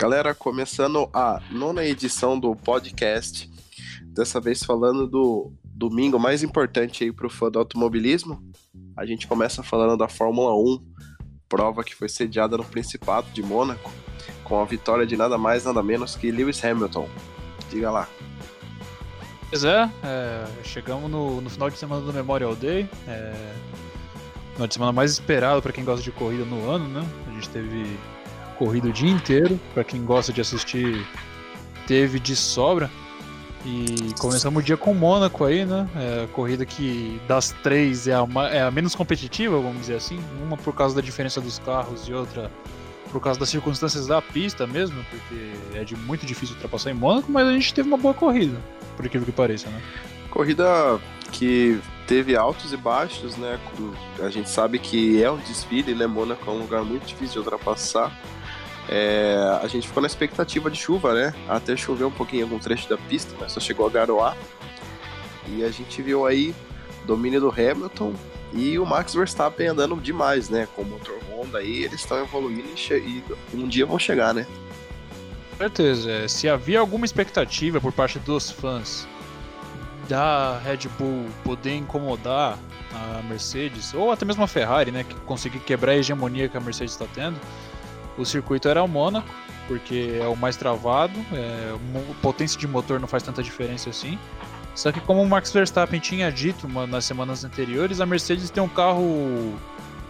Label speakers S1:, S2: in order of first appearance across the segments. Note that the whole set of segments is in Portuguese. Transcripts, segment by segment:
S1: Galera, começando a nona edição do podcast, dessa vez falando do domingo mais importante aí para o fã do automobilismo. A gente começa falando da Fórmula 1, prova que foi sediada no Principado de Mônaco, com a vitória de nada mais nada menos que Lewis Hamilton. Diga lá.
S2: Pois é, é chegamos no, no, final de semana do Memorial Day, é, final de semana mais esperado para quem gosta de corrida no ano, né? A gente teve corrida o dia inteiro. Para quem gosta de assistir, teve de sobra. E começamos o dia com o Mônaco aí, né? É, a corrida que das três é a, é a menos competitiva, vamos dizer assim. Uma por causa da diferença dos carros e outra por causa das circunstâncias da pista mesmo, porque é de muito difícil ultrapassar em Mônaco, mas a gente teve uma boa corrida, por incrível que pareça, né?
S1: Corrida que teve altos e baixos, né? A gente sabe que é um desfile, né? Mônaco é um lugar muito difícil de ultrapassar. É, a gente ficou na expectativa de chuva, né? Até choveu um pouquinho em algum trecho da pista, mas só chegou a garoar. E a gente viu aí domínio do Hamilton e o Max Verstappen andando demais, né? Com o motor Honda aí, eles estão evoluindo e, um dia vão chegar, né?
S2: certeza. É, se havia alguma expectativa por parte dos fãs da Red Bull poder incomodar a Mercedes, ou até mesmo a Ferrari, né? Que conseguir quebrar a hegemonia que a Mercedes está tendo o circuito era o Mônaco, porque é o mais travado, é, potência de motor não faz tanta diferença assim. Só que como o Max Verstappen tinha dito nas semanas anteriores, a Mercedes tem um carro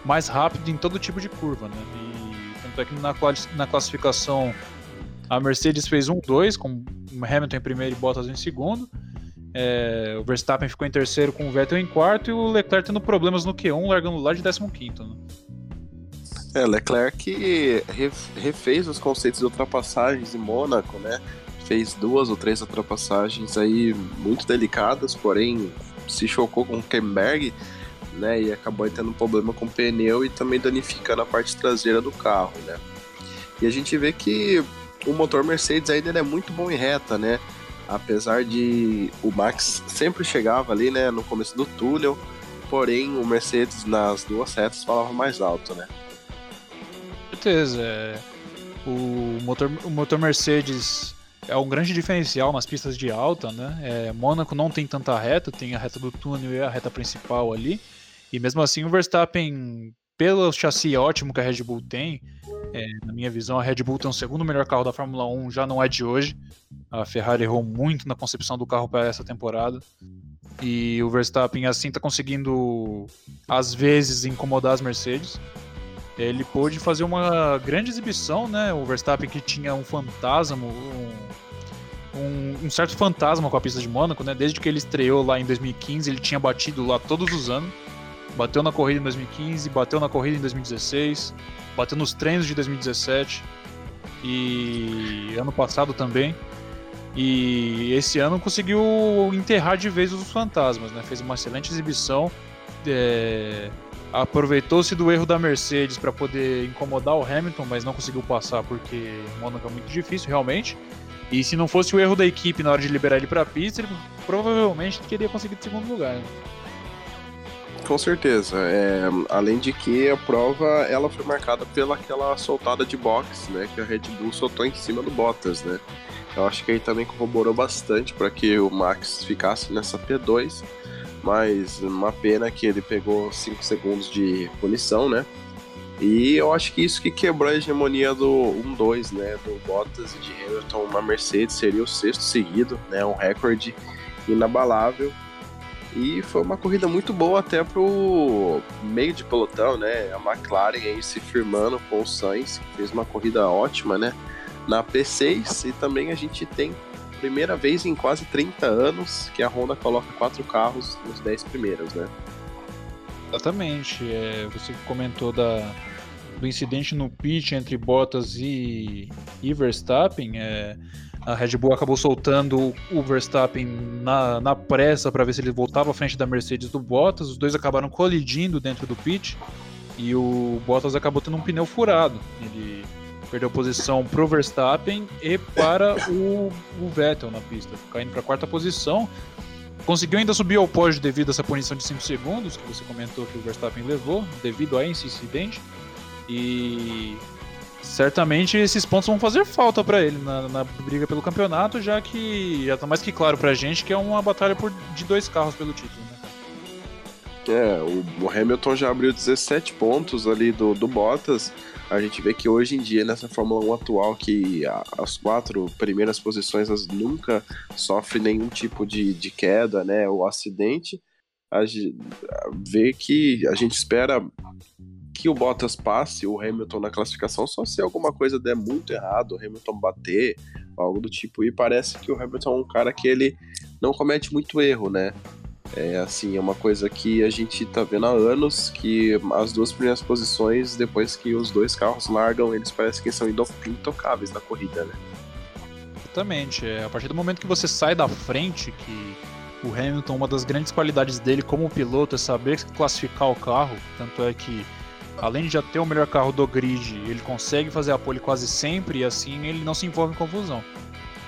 S2: mais rápido em todo tipo de curva, né? E tanto é que na, na classificação a Mercedes fez um 2 com Hamilton em primeiro e Bottas em segundo. É, o Verstappen ficou em terceiro com o Vettel em quarto e o Leclerc tendo problemas no Q1, largando lá de 15 quinto. Né?
S1: É, Leclerc refez os conceitos de ultrapassagens em Mônaco, né? Fez duas ou três ultrapassagens aí muito delicadas, porém se chocou com o Kemberg, né? E acabou tendo um problema com o pneu e também danificando a parte traseira do carro, né? E a gente vê que o motor Mercedes ainda é muito bom em reta, né? Apesar de o Max sempre chegava ali, né, no começo do túnel, porém o Mercedes nas duas retas falava mais alto, né?
S2: Certeza. É, o, motor, o motor Mercedes é um grande diferencial nas pistas de alta, né? É, Mônaco não tem tanta reta, tem a reta do túnel e a reta principal ali. E mesmo assim o Verstappen, pelo chassi ótimo que a Red Bull tem, é, na minha visão a Red Bull tem o segundo melhor carro da Fórmula 1, já não é de hoje. A Ferrari errou muito na concepção do carro para essa temporada. E o Verstappen assim está conseguindo às vezes incomodar as Mercedes ele pôde fazer uma grande exibição, né? O Verstappen que tinha um fantasma, um, um, um, certo fantasma com a pista de Mônaco, né? Desde que ele estreou lá em 2015, ele tinha batido lá todos os anos. Bateu na corrida em 2015, bateu na corrida em 2016, bateu nos treinos de 2017 e ano passado também. E esse ano conseguiu enterrar de vez os fantasmas, né? Fez uma excelente exibição. É aproveitou-se do erro da Mercedes para poder incomodar o Hamilton, mas não conseguiu passar porque Mônaco é muito difícil, realmente. E se não fosse o erro da equipe na hora de liberar ele para a pista, ele provavelmente teria conseguido segundo lugar. Né?
S1: Com certeza. É, além de que a prova ela foi marcada pela aquela soltada de box, né, que a Red Bull soltou em cima do Bottas, né. Eu acho que aí também corroborou bastante para que o Max ficasse nessa P2 mas uma pena que ele pegou 5 segundos de punição, né? E eu acho que isso que quebrou a hegemonia do 1-2, né? Do Bottas e de Hamilton. Uma Mercedes seria o sexto seguido, né? Um recorde inabalável. E foi uma corrida muito boa até pro meio de pelotão, né? A McLaren aí se firmando com o Sainz, que fez uma corrida ótima, né? Na P6 e também a gente tem primeira vez em quase 30 anos que a Honda coloca quatro carros nos 10 primeiros, né?
S2: Exatamente. É, você comentou da, do incidente no pit entre Bottas e, e Verstappen. É, a Red Bull acabou soltando o Verstappen na, na pressa para ver se ele voltava à frente da Mercedes do Bottas. Os dois acabaram colidindo dentro do pit e o Bottas acabou tendo um pneu furado. Ele perdeu posição pro Verstappen e para o, o Vettel na pista, caindo para a quarta posição. Conseguiu ainda subir ao pódio devido a essa punição de 5 segundos que você comentou que o Verstappen levou, devido a esse incidente. E certamente esses pontos vão fazer falta para ele na, na, briga pelo campeonato, já que já tá mais que claro pra gente que é uma batalha por, de dois carros pelo título, né?
S1: É, o, o Hamilton já abriu 17 pontos ali do, do Bottas. A gente vê que hoje em dia, nessa Fórmula 1 atual, que as quatro primeiras posições as nunca sofrem nenhum tipo de, de queda, né, ou acidente, a, a, vê que a gente espera que o Bottas passe o Hamilton na classificação só se alguma coisa der muito errado, o Hamilton bater, algo do tipo. E parece que o Hamilton é um cara que ele não comete muito erro, né? É assim, é uma coisa que a gente tá vendo há anos que as duas primeiras posições, depois que os dois carros largam, eles parecem que são intocáveis na corrida, né?
S2: Exatamente. É, a partir do momento que você sai da frente, que o Hamilton, uma das grandes qualidades dele como piloto é saber classificar o carro, tanto é que além de já ter o melhor carro do grid, ele consegue fazer a pole quase sempre e assim ele não se envolve em confusão.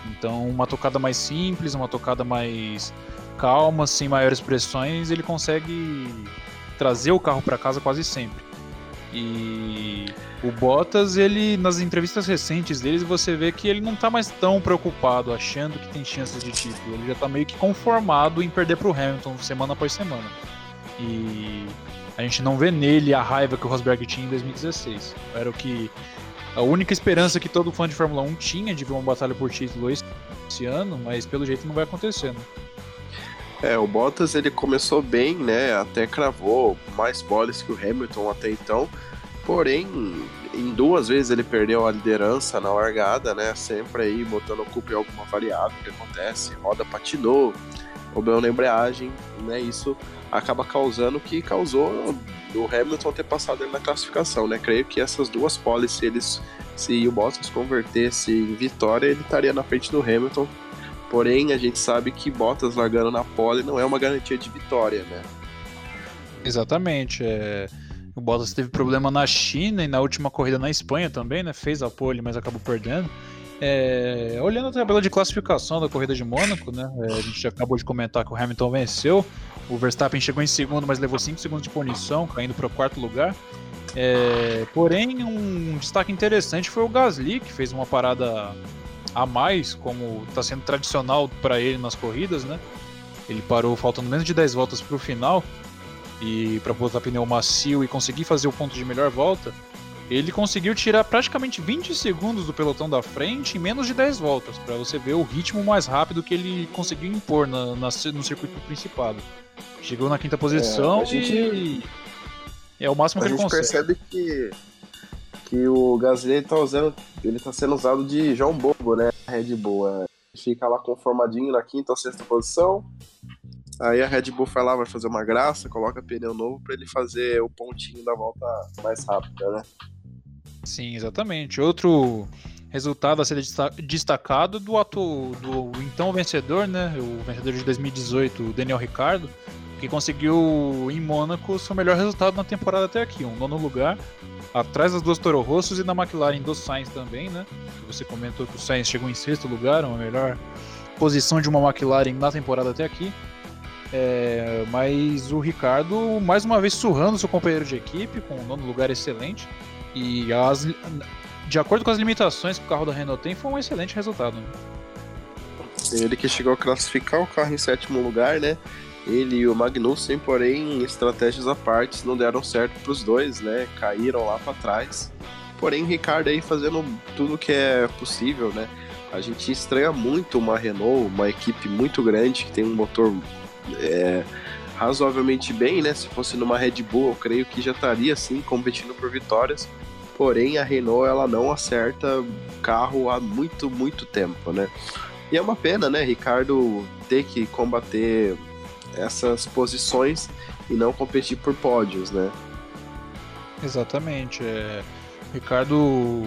S2: Então, uma tocada mais simples, uma tocada mais calma, sem maiores pressões, ele consegue trazer o carro para casa quase sempre. E o Bottas, ele nas entrevistas recentes dele, você vê que ele não tá mais tão preocupado, achando que tem chances de título. Ele já tá meio que conformado em perder pro Hamilton semana após semana. E a gente não vê nele a raiva que o Rosberg tinha em 2016. Era o que a única esperança que todo fã de Fórmula 1 tinha de ver uma batalha por título esse ano, mas pelo jeito não vai acontecer, né?
S1: É, o Bottas ele começou bem, né? Até cravou mais poles que o Hamilton até então. Porém, em duas vezes ele perdeu a liderança na largada, né? Sempre aí botando culpa em alguma variável que acontece, roda patinou, problema na embreagem, né? Isso acaba causando o que causou o Hamilton ter passado ele na classificação, né? Creio que essas duas poles, se eles se o Bottas convertesse em vitória, ele estaria na frente do Hamilton. Porém, a gente sabe que Bottas largando na pole não é uma garantia de vitória, né?
S2: Exatamente. É... O Bottas teve problema na China e na última corrida na Espanha também, né? Fez a pole, mas acabou perdendo. É, olhando a tabela de classificação da corrida de Mônaco, né? É, a gente acabou de comentar que o Hamilton venceu. O Verstappen chegou em segundo, mas levou 5 segundos de punição, caindo para o quarto lugar. É, porém, um destaque interessante foi o Gasly, que fez uma parada a mais, como está sendo tradicional para ele nas corridas, né? Ele parou faltando menos de 10 voltas para o final e para botar pneu macio e conseguir fazer o ponto de melhor volta ele conseguiu tirar praticamente 20 segundos do pelotão da frente em menos de 10 voltas, para você ver o ritmo mais rápido que ele conseguiu impor na, na no circuito principado. Chegou na quinta posição é, gente, e é o máximo que ele consegue.
S1: A gente percebe que, que o Gasly tá usando, ele tá sendo usado de João Bobo, né? Red Bull. É, fica lá conformadinho na quinta ou sexta posição. Aí a Red Bull vai lá, vai fazer uma graça, coloca pneu novo para ele fazer o pontinho da volta mais rápida, né?
S2: Sim, exatamente. Outro resultado a ser destacado do, atu, do então vencedor, né? O vencedor de 2018, o Daniel Ricardo, que conseguiu em Mônaco seu melhor resultado na temporada até aqui, um nono lugar, atrás das duas Toro Rossos e na McLaren do Sainz também, né? Você comentou que o Sainz chegou em sexto lugar, uma melhor posição de uma McLaren na temporada até aqui. É, mas o Ricardo, mais uma vez, surrando seu companheiro de equipe, com um nono lugar excelente. E as, de acordo com as limitações que o carro da Renault tem, foi um excelente resultado. Né?
S1: Ele que chegou a classificar o carro em sétimo lugar, né? Ele e o Magnussen, porém, estratégias à parte, não deram certo para os dois, né? Caíram lá para trás. Porém, o Ricardo aí fazendo tudo que é possível, né? A gente estranha muito uma Renault, uma equipe muito grande que tem um motor é, razoavelmente bem, né? Se fosse numa Red Bull, eu creio que já estaria assim competindo por vitórias. Porém, a Renault ela não acerta carro há muito, muito tempo, né? E é uma pena, né, Ricardo ter que combater essas posições e não competir por pódios, né?
S2: Exatamente. É... Ricardo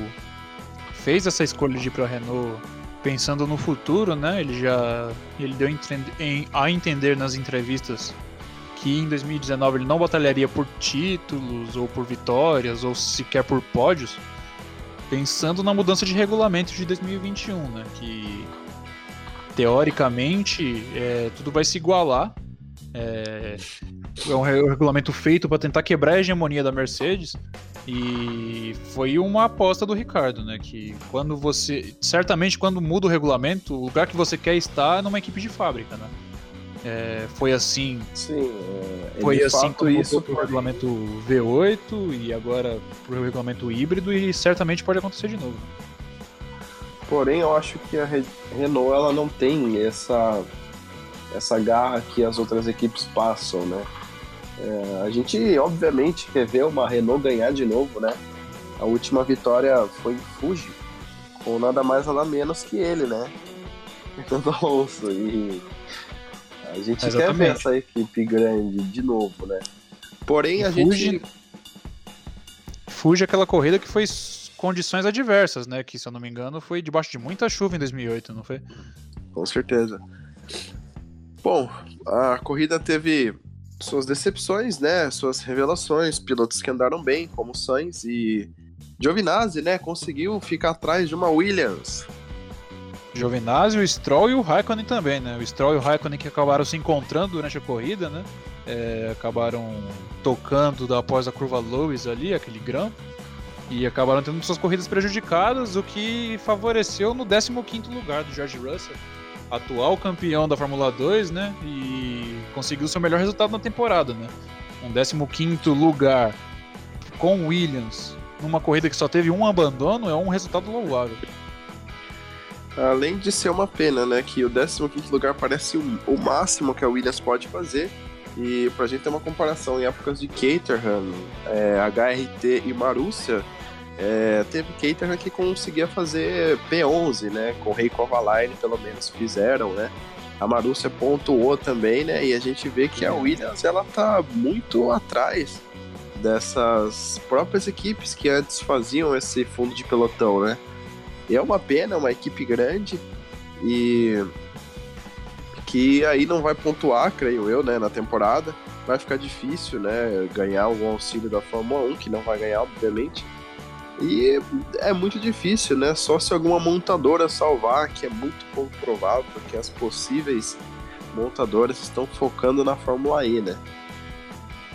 S2: fez essa escolha de ir para a Renault pensando no futuro, né? Ele já ele deu a entender nas entrevistas que em 2019 ele não batalharia por títulos ou por vitórias ou sequer por pódios, pensando na mudança de regulamento de 2021, né? Que teoricamente é, tudo vai se igualar. É, é um regulamento feito para tentar quebrar a hegemonia da Mercedes. E foi uma aposta do Ricardo, né? Que quando você. Certamente, quando muda o regulamento, o lugar que você quer estar é numa equipe de fábrica, né? É, foi assim.
S1: Sim,
S2: é, foi assim com isso pro regulamento V8 e agora pro regulamento híbrido e certamente pode acontecer de novo.
S1: Porém, eu acho que a Renault ela não tem essa essa garra que as outras equipes passam, né? É, a gente, obviamente, quer ver uma Renault ganhar de novo, né? A última vitória foi em Fuji, com nada mais nada menos que ele, né? Fernando Alonso. E a gente Exatamente. quer ver essa equipe grande de novo, né? Porém, a Fuji... gente.
S2: Fuji é aquela corrida que foi condições adversas, né? Que, se eu não me engano, foi debaixo de muita chuva em 2008, não foi?
S1: Com certeza. Bom, a corrida teve suas decepções, né? Suas revelações, pilotos que andaram bem, como Sainz e Giovinazzi, né? Conseguiu ficar atrás de uma Williams.
S2: Giovinazzi, o Stroll e o Raikkonen também, né? O Stroll e o Raikkonen que acabaram se encontrando durante a corrida, né? É, acabaram tocando após a curva Lewis ali, aquele grampo, e acabaram tendo suas corridas prejudicadas, o que favoreceu no 15º lugar do George Russell, atual campeão da Fórmula 2, né? E conseguiu seu melhor resultado na temporada, né? Um 15 lugar com Williams numa corrida que só teve um abandono é um resultado louvável.
S1: Além de ser uma pena, né? Que o 15 lugar parece o, máximo que a Williams pode fazer. E pra gente ter uma comparação, em épocas de Caterham, é, HRT e Marussia, é, teve Caterham que conseguia fazer P11, né? Com o Rei Kovalainen, pelo menos, fizeram, né? A Marúcia pontuou também, né? E a gente vê que a Williams, ela tá muito atrás dessas próprias equipes que antes faziam esse fundo de pelotão, né? E é uma pena, uma equipe grande e que aí não vai pontuar, creio eu, né, na temporada. Vai ficar difícil, né, ganhar o auxílio da Fórmula 1, que não vai ganhar, obviamente. E é muito difícil, né? Só se alguma montadora salvar, que é muito pouco provável, porque as possíveis montadoras estão focando na Fórmula E, né?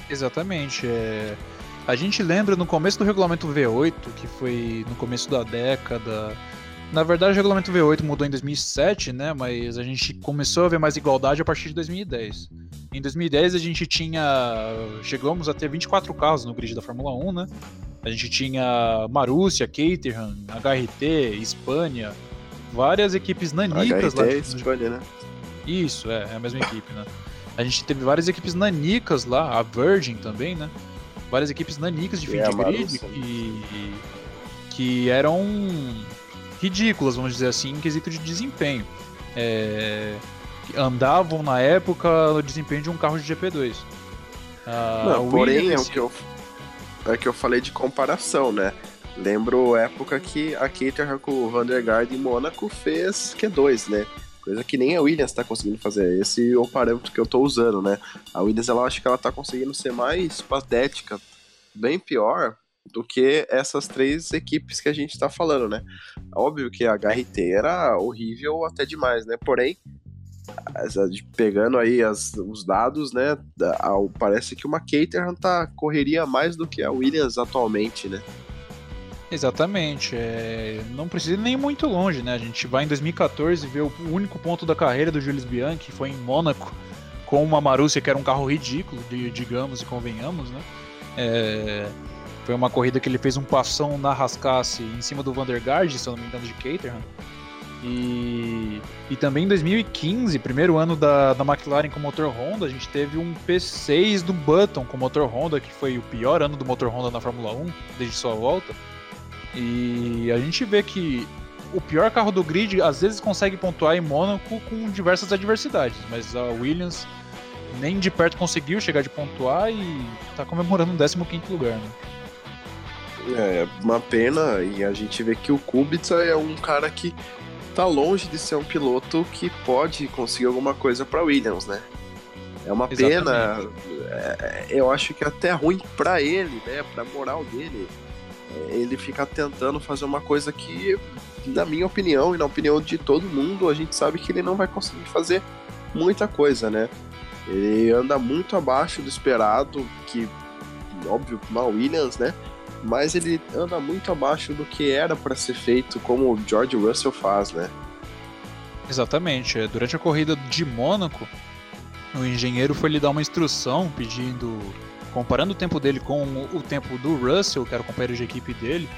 S2: Exatamente. É... A gente lembra no começo do regulamento V8, que foi no começo da década. Na verdade, o regulamento V8 mudou em 2007, né? Mas a gente começou a ver mais igualdade a partir de 2010. Em 2010 a gente tinha. Chegamos a ter 24 carros no grid da Fórmula 1, né? A gente tinha Marúcia, Caterham, HRT, Espanha, várias equipes nanicas
S1: HRT lá. É Espanha, né?
S2: Isso, é, é a mesma equipe, né? A gente teve várias equipes nanicas lá, a Virgin também, né? Várias equipes nanicas de fim é, de grid que, que eram ridículas, vamos dizer assim, em quesito de desempenho. É, andavam na época no desempenho de um carro de GP2.
S1: Ah, Não, porém, é o que eu é que eu falei de comparação, né? Lembro época que a Caterham com o Vandergaard em Mônaco fez Q2, né? Coisa que nem a Williams está conseguindo fazer. Esse é o parâmetro que eu estou usando, né? A Williams, ela acho que ela tá conseguindo ser mais patética, bem pior do que essas três equipes que a gente está falando, né? Óbvio que a HRT era horrível até demais, né? Porém, pegando aí as, os dados, né? Parece que uma Caterham tá, correria mais do que a Williams atualmente, né?
S2: Exatamente. É... Não precisa nem muito longe, né? A gente vai em 2014 ver o único ponto da carreira do Jules Bianchi, foi em Mônaco, com uma Marussia que era um carro ridículo, digamos e convenhamos, né? É... Foi uma corrida que ele fez um passão na rascasse em cima do Vandergaard, se eu não me engano, de Caterham. E, e também em 2015, primeiro ano da, da McLaren com motor Honda, a gente teve um P6 do Button com motor Honda, que foi o pior ano do motor Honda na Fórmula 1 desde sua volta. E a gente vê que o pior carro do grid às vezes consegue pontuar em Mônaco com diversas adversidades, mas a Williams nem de perto conseguiu chegar de pontuar e tá comemorando o 15 lugar, né?
S1: É, uma pena, e a gente vê que o Kubica é um cara que tá longe de ser um piloto que pode conseguir alguma coisa para Williams, né? É uma Exatamente. pena. É, eu acho que é até ruim para ele, né? Para moral dele, é, ele ficar tentando fazer uma coisa que, na minha opinião e na opinião de todo mundo, a gente sabe que ele não vai conseguir fazer muita coisa, né? Ele anda muito abaixo do esperado, que óbvio, uma Williams, né? Mas ele anda muito abaixo do que era para ser feito, como o George Russell faz, né?
S2: Exatamente. É, durante a corrida de Mônaco, o engenheiro foi lhe dar uma instrução pedindo, comparando o tempo dele com o tempo do Russell, que era o companheiro de equipe dele,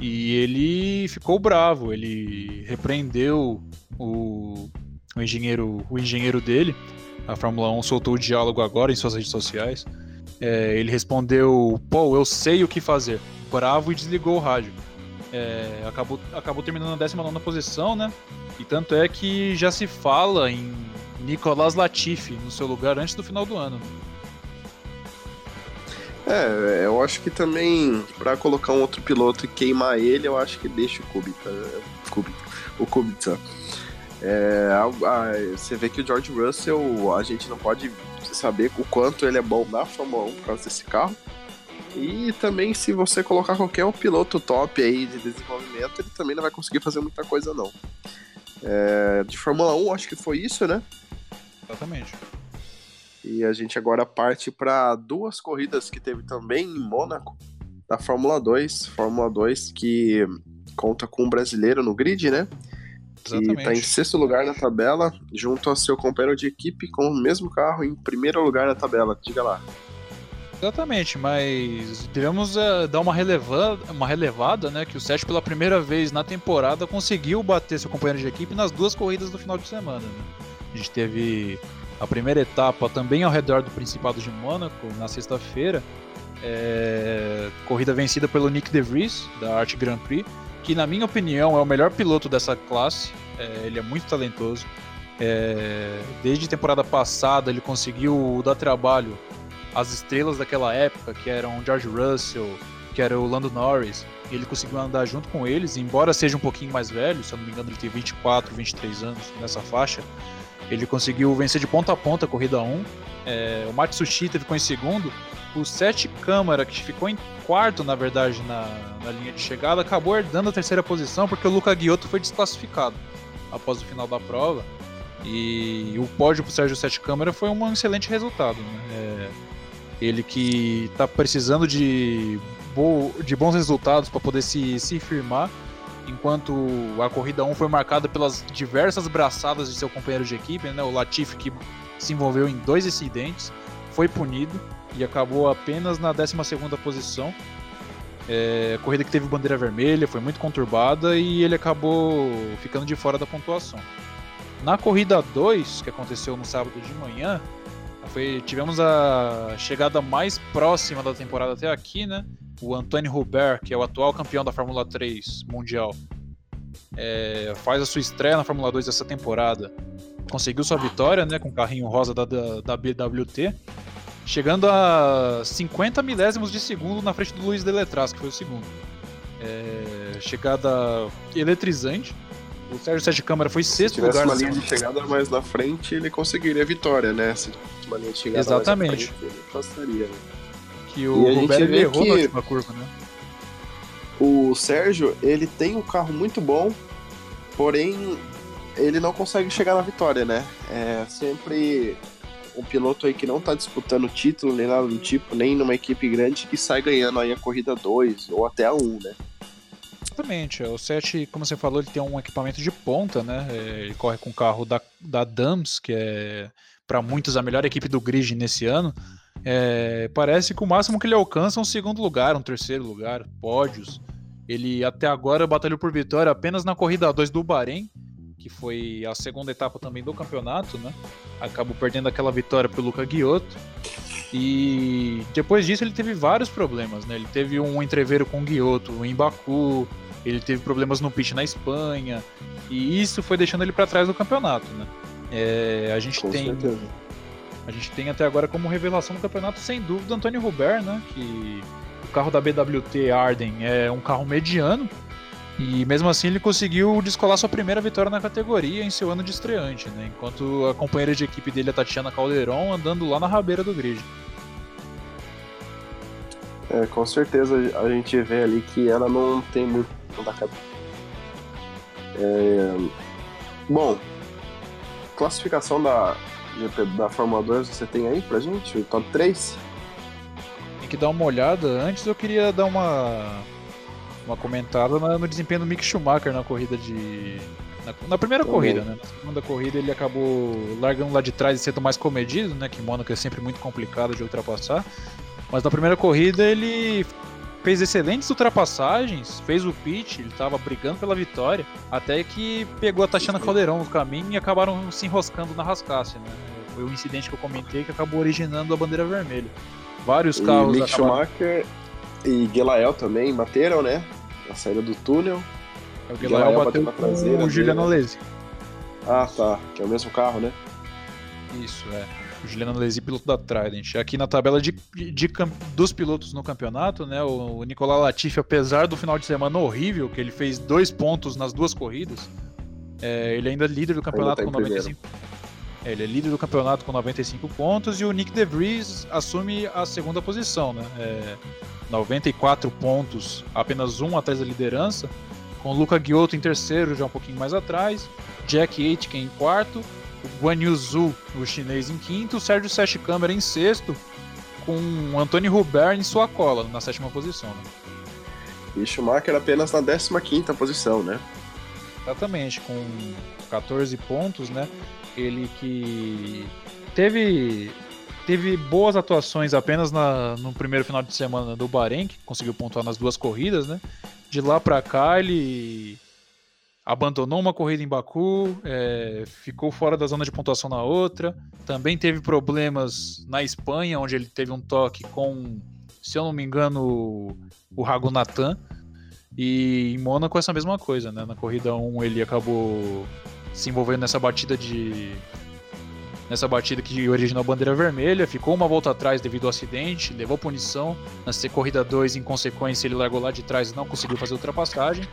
S2: e ele ficou bravo. Ele repreendeu o, o engenheiro, o engenheiro dele. A Fórmula 1 soltou o diálogo agora em suas redes sociais. É, ele respondeu: Pô, eu sei o que fazer. Bravo e desligou o rádio. É, acabou, acabou terminando na 19 posição, né? E tanto é que já se fala em Nicolas Latifi no seu lugar antes do final do ano.
S1: É, eu acho que também para colocar um outro piloto e queimar ele, eu acho que deixa o Kubica, Kubica o Kubica. É, a, a, você vê que o George Russell, a gente não pode saber o quanto ele é bom na Fórmula 1 por causa desse carro. E também, se você colocar qualquer um piloto top aí de desenvolvimento, ele também não vai conseguir fazer muita coisa, não. É, de Fórmula 1, acho que foi isso, né?
S2: Exatamente.
S1: E a gente agora parte para duas corridas que teve também em Mônaco, da Fórmula 2. Fórmula 2 que conta com um brasileiro no grid, né? Que está em sexto lugar na tabela, junto ao seu companheiro de equipe com o mesmo carro em primeiro lugar na tabela. Diga lá.
S2: Exatamente, mas devemos uh, dar uma, releva uma relevada, né? Que o Sete pela primeira vez na temporada conseguiu bater seu companheiro de equipe nas duas corridas do final de semana. Né? A gente teve a primeira etapa também ao redor do Principado de Mônaco, na sexta-feira. É... Corrida vencida pelo Nick De Vries, da Art Grand Prix, que, na minha opinião, é o melhor piloto dessa classe. É... Ele é muito talentoso. É... Desde temporada passada, ele conseguiu dar trabalho as estrelas daquela época, que eram George Russell, que era o Lando Norris, ele conseguiu andar junto com eles, embora seja um pouquinho mais velho, se eu não me engano ele tem 24, 23 anos nessa faixa, ele conseguiu vencer de ponta a ponta a corrida 1, é, o Matsushita ficou em segundo, o Sete Câmara, que ficou em quarto, na verdade, na, na linha de chegada, acabou herdando a terceira posição porque o Luca Guiotto foi desclassificado após o final da prova. E o pódio para o Sérgio Sete Câmara foi um excelente resultado. Né? É, ele que está precisando de, bo de bons resultados para poder se, se firmar, enquanto a corrida 1 foi marcada pelas diversas braçadas de seu companheiro de equipe, né? o Latifi que se envolveu em dois incidentes, foi punido e acabou apenas na 12 posição. É, corrida que teve bandeira vermelha, foi muito conturbada e ele acabou ficando de fora da pontuação. Na corrida 2, que aconteceu no sábado de manhã, foi, tivemos a chegada mais próxima da temporada até aqui, né? O Anthony Hubert, que é o atual campeão da Fórmula 3 mundial, é, faz a sua estreia na Fórmula 2 dessa temporada. Conseguiu sua vitória, né? Com o carrinho rosa da, da, da BWT. Chegando a 50 milésimos de segundo na frente do Luiz Deletraz, que foi o segundo. É, chegada eletrizante o Sérgio Sete Câmara foi sexto
S1: Se tivesse
S2: lugar.
S1: uma linha de chegada mais na frente, ele conseguiria a vitória, né? Se uma linha de chegada
S2: Exatamente.
S1: mais na frente, ele passaria, né?
S2: Que o Roberto errou que... na última curva, né?
S1: O Sérgio, ele tem um carro muito bom, porém ele não consegue chegar na vitória, né? É sempre um piloto aí que não tá disputando título nem nada do tipo, nem numa equipe grande que sai ganhando aí a corrida 2 ou até a 1, um, né?
S2: Exatamente. O 7, como você falou, ele tem um equipamento de ponta, né? É, ele corre com o carro da, da Dams, que é para muitos a melhor equipe do grid nesse ano. É, parece que o máximo que ele alcança é um segundo lugar, um terceiro lugar, pódios. Ele até agora batalhou por vitória apenas na corrida 2 do Bahrein, que foi a segunda etapa também do campeonato, né? Acabou perdendo aquela vitória pro Luca Guiotto. E depois disso ele teve vários problemas, né? Ele teve um entreveiro com o Guiotto em Baku, ele teve problemas no pitch na Espanha, e isso foi deixando ele para trás do campeonato, né? É, a gente
S1: Com
S2: tem
S1: certeza.
S2: a gente tem até agora como revelação do campeonato sem dúvida Antônio Robert, né? Que o carro da BWT Arden é um carro mediano e mesmo assim ele conseguiu descolar sua primeira vitória na categoria em seu ano de estreante, né? Enquanto a companheira de equipe dele, a Tatiana Calderon, andando lá na rabeira do grid.
S1: É, com certeza a gente vê ali que ela não tem muito da cabeça. É... Bom, classificação da, da Fórmula 2 você tem aí pra gente? O top 3?
S2: tem que dar uma olhada. Antes eu queria dar uma uma comentada no desempenho do Mick Schumacher na corrida de na, na primeira Também. corrida, né? Na segunda corrida ele acabou largando lá de trás e sendo mais comedido, né? Que Mônaco é sempre muito complicado de ultrapassar. Mas na primeira corrida ele fez excelentes ultrapassagens, fez o pit, ele estava brigando pela vitória, até que pegou a Tatiana Caldeirão no caminho e acabaram se enroscando na rascasse, né? Foi o um incidente que eu comentei que acabou originando a bandeira vermelha. Vários carros.
S1: E Mick acabaram... Schumacher e Gelael também bateram, né? Na saída do túnel.
S2: É, o Gelael bateu, bateu na traseira. O Juliano Alesi.
S1: Ah, tá. Que é o mesmo carro, né?
S2: Isso, é. O Juliano Alesi, piloto da Trident. Aqui na tabela de, de, de, dos pilotos no campeonato, né? O, o Nicolas Latifi, apesar do final de semana horrível, que ele fez dois pontos nas duas corridas, é, ele ainda é líder do campeonato tá com 95. É, ele é líder do campeonato com 95 pontos e o Nick DeVries assume a segunda posição, né? É, 94 pontos, apenas um atrás da liderança com o Luca Giotto em terceiro, já um pouquinho mais atrás, Jack Aitken em quarto, o Guan Yuzu, o chinês, em quinto, o Sérgio Sete Câmara em sexto, com o Antônio Hubert em sua cola, na sétima posição. Né?
S1: E Schumacher apenas na 15 quinta posição, né?
S2: Exatamente, com 14 pontos, né? Ele que teve teve boas atuações apenas na, no primeiro final de semana do Bahrein, que conseguiu pontuar nas duas corridas, né? De lá para cá, ele abandonou uma corrida em Baku, é, ficou fora da zona de pontuação na outra. Também teve problemas na Espanha, onde ele teve um toque com, se eu não me engano, o Ragunatan. E em Mônaco essa mesma coisa, né? Na corrida 1 ele acabou se envolvendo nessa batida de nessa batida que originou a bandeira vermelha, ficou uma volta atrás devido ao acidente, levou punição. Na corrida 2, em consequência, ele largou lá de trás e não conseguiu fazer ultrapassagem.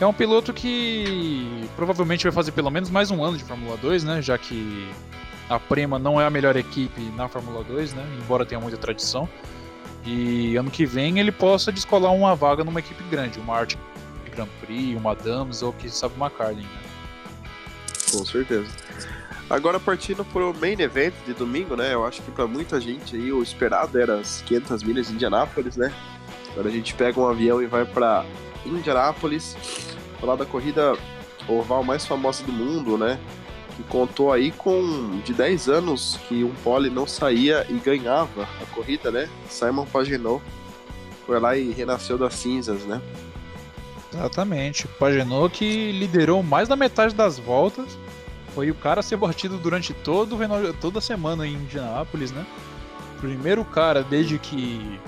S2: É um piloto que provavelmente vai fazer pelo menos mais um ano de Fórmula 2, né? Já que a Prema não é a melhor equipe na Fórmula 2, né? Embora tenha muita tradição. E ano que vem ele possa descolar uma vaga numa equipe grande, uma Art Grand Prix, uma Dams ou que sabe uma Carlin, né?
S1: Com certeza. Agora partindo pro main event de domingo, né? Eu acho que para muita gente aí o esperado era as 500 milhas de Indianápolis, né? Agora a gente pega um avião e vai para Indianápolis, falar da corrida oval mais famosa do mundo, né? Que contou aí com de 10 anos que um pole não saía e ganhava a corrida, né? Simon Pagenaud foi lá e renasceu das cinzas, né?
S2: Exatamente. Pagenaud que liderou mais da metade das voltas foi o cara a ser batido durante todo, toda a semana em Indianápolis, né? Primeiro cara desde que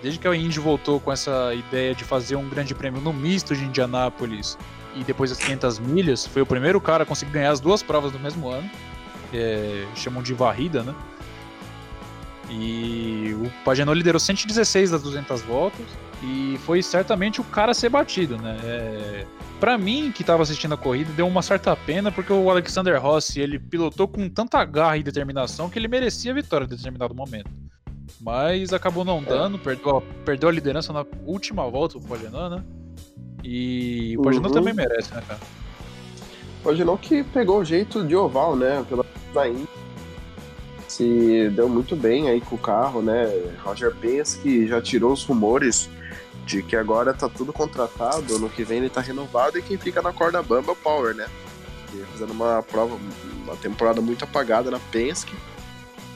S2: desde que a Indy voltou com essa ideia de fazer um grande prêmio no misto de Indianápolis e depois as 500 milhas, foi o primeiro cara a conseguir ganhar as duas provas do mesmo ano. É, chamam de varrida, né? E o Pagenot liderou 116 das 200 voltas e foi certamente o cara ser batido, né? É, para mim, que estava assistindo a corrida, deu uma certa pena porque o Alexander Rossi ele pilotou com tanta garra e determinação que ele merecia a vitória em determinado momento. Mas acabou não dando, é. perdeu, perdeu a liderança na última volta o Pagenot, né? E o Pagenot uhum. também merece, né, cara?
S1: O Pagenot que pegou o jeito de oval, né? Pela Indy se deu muito bem aí com o carro, né? Roger Penske já tirou os rumores de que agora tá tudo contratado, no que vem ele tá renovado e quem fica na corda bamba é o Power, né? fazendo uma prova, uma temporada muito apagada na Penske.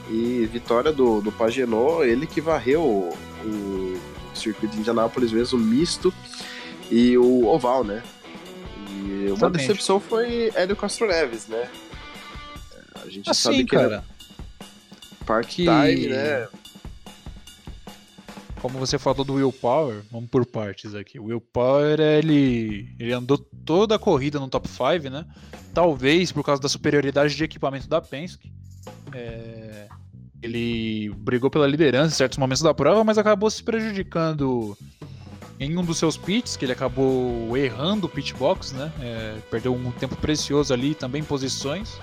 S1: E vitória do, do Pagenot, ele que varreu o, o circuito de Indianápolis mesmo, misto e o oval, né? E uma Exatamente. decepção foi Hélio Castro Neves, né?
S2: A gente assim, sabe que cara,
S1: part-time, que... né?
S2: Como você falou do Will Power, vamos por partes aqui. O Will Power, ele, ele andou toda a corrida no top 5, né? Talvez por causa da superioridade de equipamento da Penske. É... Ele brigou pela liderança em certos momentos da prova, mas acabou se prejudicando em um dos seus pits, que ele acabou errando o pitbox, né? É, perdeu um tempo precioso ali, também posições.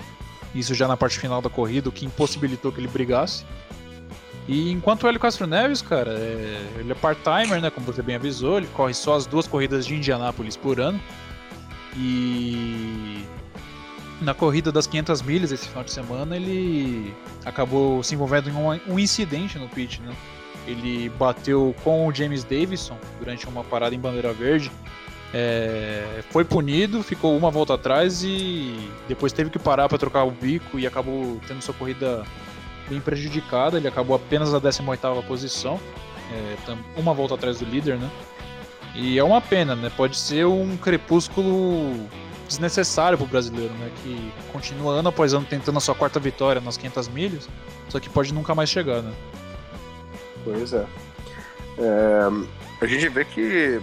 S2: Isso já na parte final da corrida, o que impossibilitou que ele brigasse. E enquanto o Hélio Castro Neves, cara, é, ele é part-timer, né? Como você bem avisou, ele corre só as duas corridas de Indianápolis por ano. E na corrida das 500 milhas esse final de semana, ele acabou se envolvendo em um, um incidente no pit, né? ele bateu com o James Davison durante uma parada em bandeira verde. É, foi punido, ficou uma volta atrás e depois teve que parar para trocar o bico e acabou tendo sua corrida bem prejudicada. Ele acabou apenas na 18ª posição, é, uma volta atrás do líder, né? E é uma pena, né? Pode ser um crepúsculo desnecessário para o brasileiro, né? Que continua ano após ano tentando a sua quarta vitória nas 500 milhas, só que pode nunca mais chegar, né?
S1: Pois é. é a gente vê que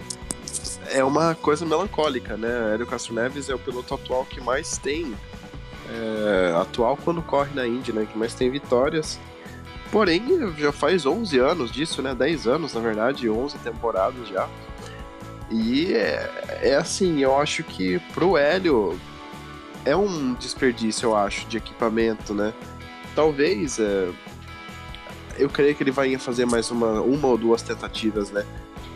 S1: é uma coisa melancólica, né? Hélio Castro Neves é o piloto atual que mais tem é, atual quando corre na Indy, né? Que mais tem vitórias. Porém, já faz 11 anos disso, né? 10 anos, na verdade, 11 temporadas já. E é, é assim, eu acho que pro Hélio é um desperdício, eu acho, de equipamento, né? Talvez, é, eu creio que ele vai fazer mais uma, uma ou duas tentativas, né?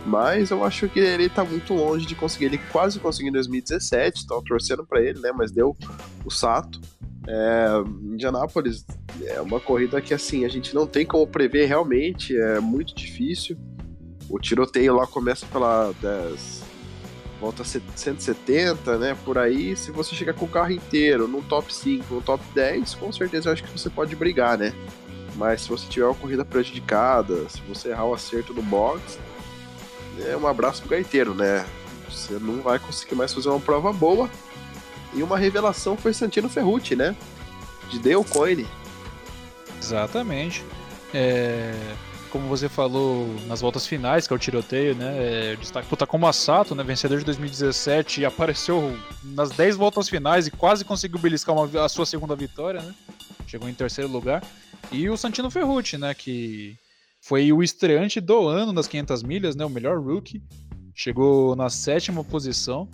S1: Mas eu acho que ele tá muito longe de conseguir. Ele quase conseguiu em 2017, tô torcendo para ele, né? Mas deu o Sato. É, Indianápolis é uma corrida que assim a gente não tem como prever realmente, é muito difícil. O tiroteio lá começa pela 10, volta 170, né? Por aí, se você chegar com o carro inteiro no top 5, no top 10, com certeza eu acho que você pode brigar, né? Mas se você tiver uma corrida prejudicada, se você errar o acerto no box, é um abraço pro gaiteiro, né? Você não vai conseguir mais fazer uma prova boa. E uma revelação foi Santino Ferrucci, né? De Dale Coyne.
S2: Exatamente. É como você falou nas voltas finais, que é o tiroteio, né? É, destaque pro Takuma Sato, né? Vencedor de 2017, apareceu nas 10 voltas finais e quase conseguiu beliscar uma, a sua segunda vitória, né? Chegou em terceiro lugar. E o Santino Ferrucci, né? Que foi o estreante do ano das 500 milhas, né? O melhor rookie. Chegou na sétima posição.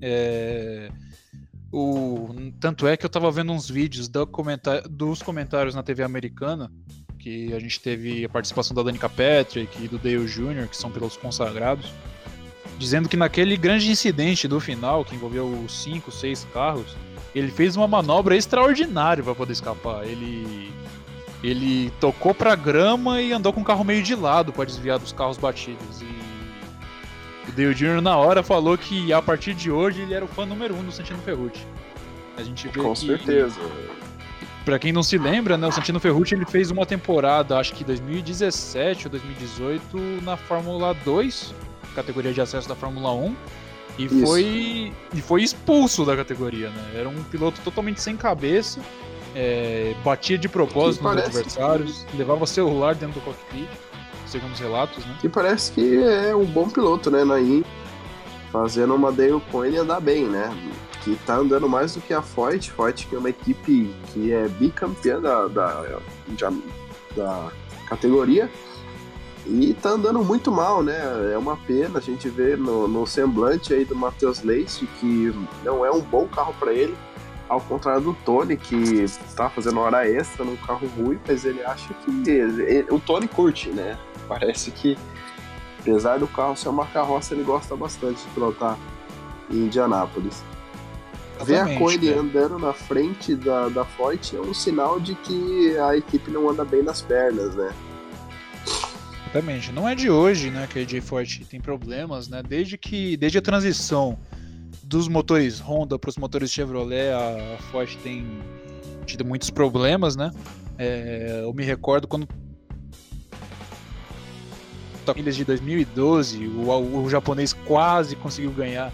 S2: É... O... Tanto é que eu tava vendo uns vídeos do comentar... dos comentários na TV americana que a gente teve a participação da Danica Patrick e do Dale Jr., que são pilotos consagrados, dizendo que naquele grande incidente do final, que envolveu 5, 6 carros, ele fez uma manobra extraordinária para poder escapar. Ele ele tocou para grama e andou com o carro meio de lado para desviar dos carros batidos. E o Dale Jr. na hora falou que a partir de hoje ele era o fã número um do Santino Ferrucci.
S1: A gente vê Com que... certeza.
S2: Para quem não se lembra, né, o Santino Ferrucci ele fez uma temporada, acho que 2017 ou 2018, na Fórmula 2, categoria de acesso da Fórmula 1, e foi, e foi expulso da categoria. Né? Era um piloto totalmente sem cabeça, é, batia de propósito nos adversários, que... levava celular dentro do cockpit, segundo os relatos. Né?
S1: Que parece que é um bom piloto, né, Nain? Fazendo uma Dale Coyne andar bem, né? que tá andando mais do que a Foyt. Foyt que é uma equipe que é bicampeã da, da, da categoria e tá andando muito mal, né? É uma pena a gente ver no, no semblante aí do Matheus Leite que não é um bom carro para ele, ao contrário do Tony que tá fazendo hora extra num carro ruim, mas ele acha que ele, o Tony curte, né? Parece que apesar do carro ser uma carroça, ele gosta bastante de pilotar em Indianápolis. Ver a Coine né? andando na frente da, da Foyt é um sinal de que a equipe não anda bem nas pernas, né?
S2: Exatamente. Não é de hoje, né, que a AJ Foyt tem problemas, né? Desde que desde a transição dos motores Honda para os motores Chevrolet, a Foyt tem tido muitos problemas, né? É, eu me recordo quando milhas de 2012, o, o japonês quase conseguiu ganhar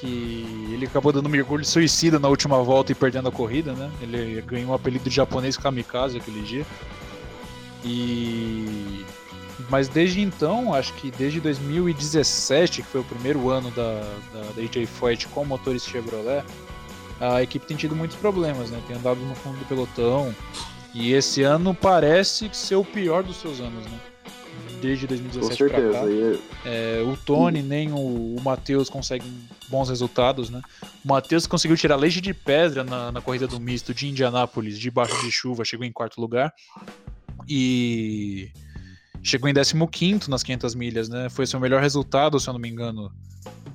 S2: que ele acabou dando um mergulho suicida na última volta e perdendo a corrida, né? Ele ganhou um apelido de japonês kamikaze aquele dia. E mas desde então, acho que desde 2017, que foi o primeiro ano da, da, da AJ Foyt com motores Chevrolet, a equipe tem tido muitos problemas, né? Tem andado no fundo do pelotão. E esse ano parece ser o pior dos seus anos, né? desde 2017 Com certeza. Cá. E... É, o Tony nem o, o Matheus conseguem bons resultados, né? O Matheus conseguiu tirar leite de pedra na, na corrida do misto de Indianápolis, debaixo de chuva, chegou em quarto lugar. E chegou em 15 nas 500 milhas, né? Foi seu melhor resultado, se eu não me engano,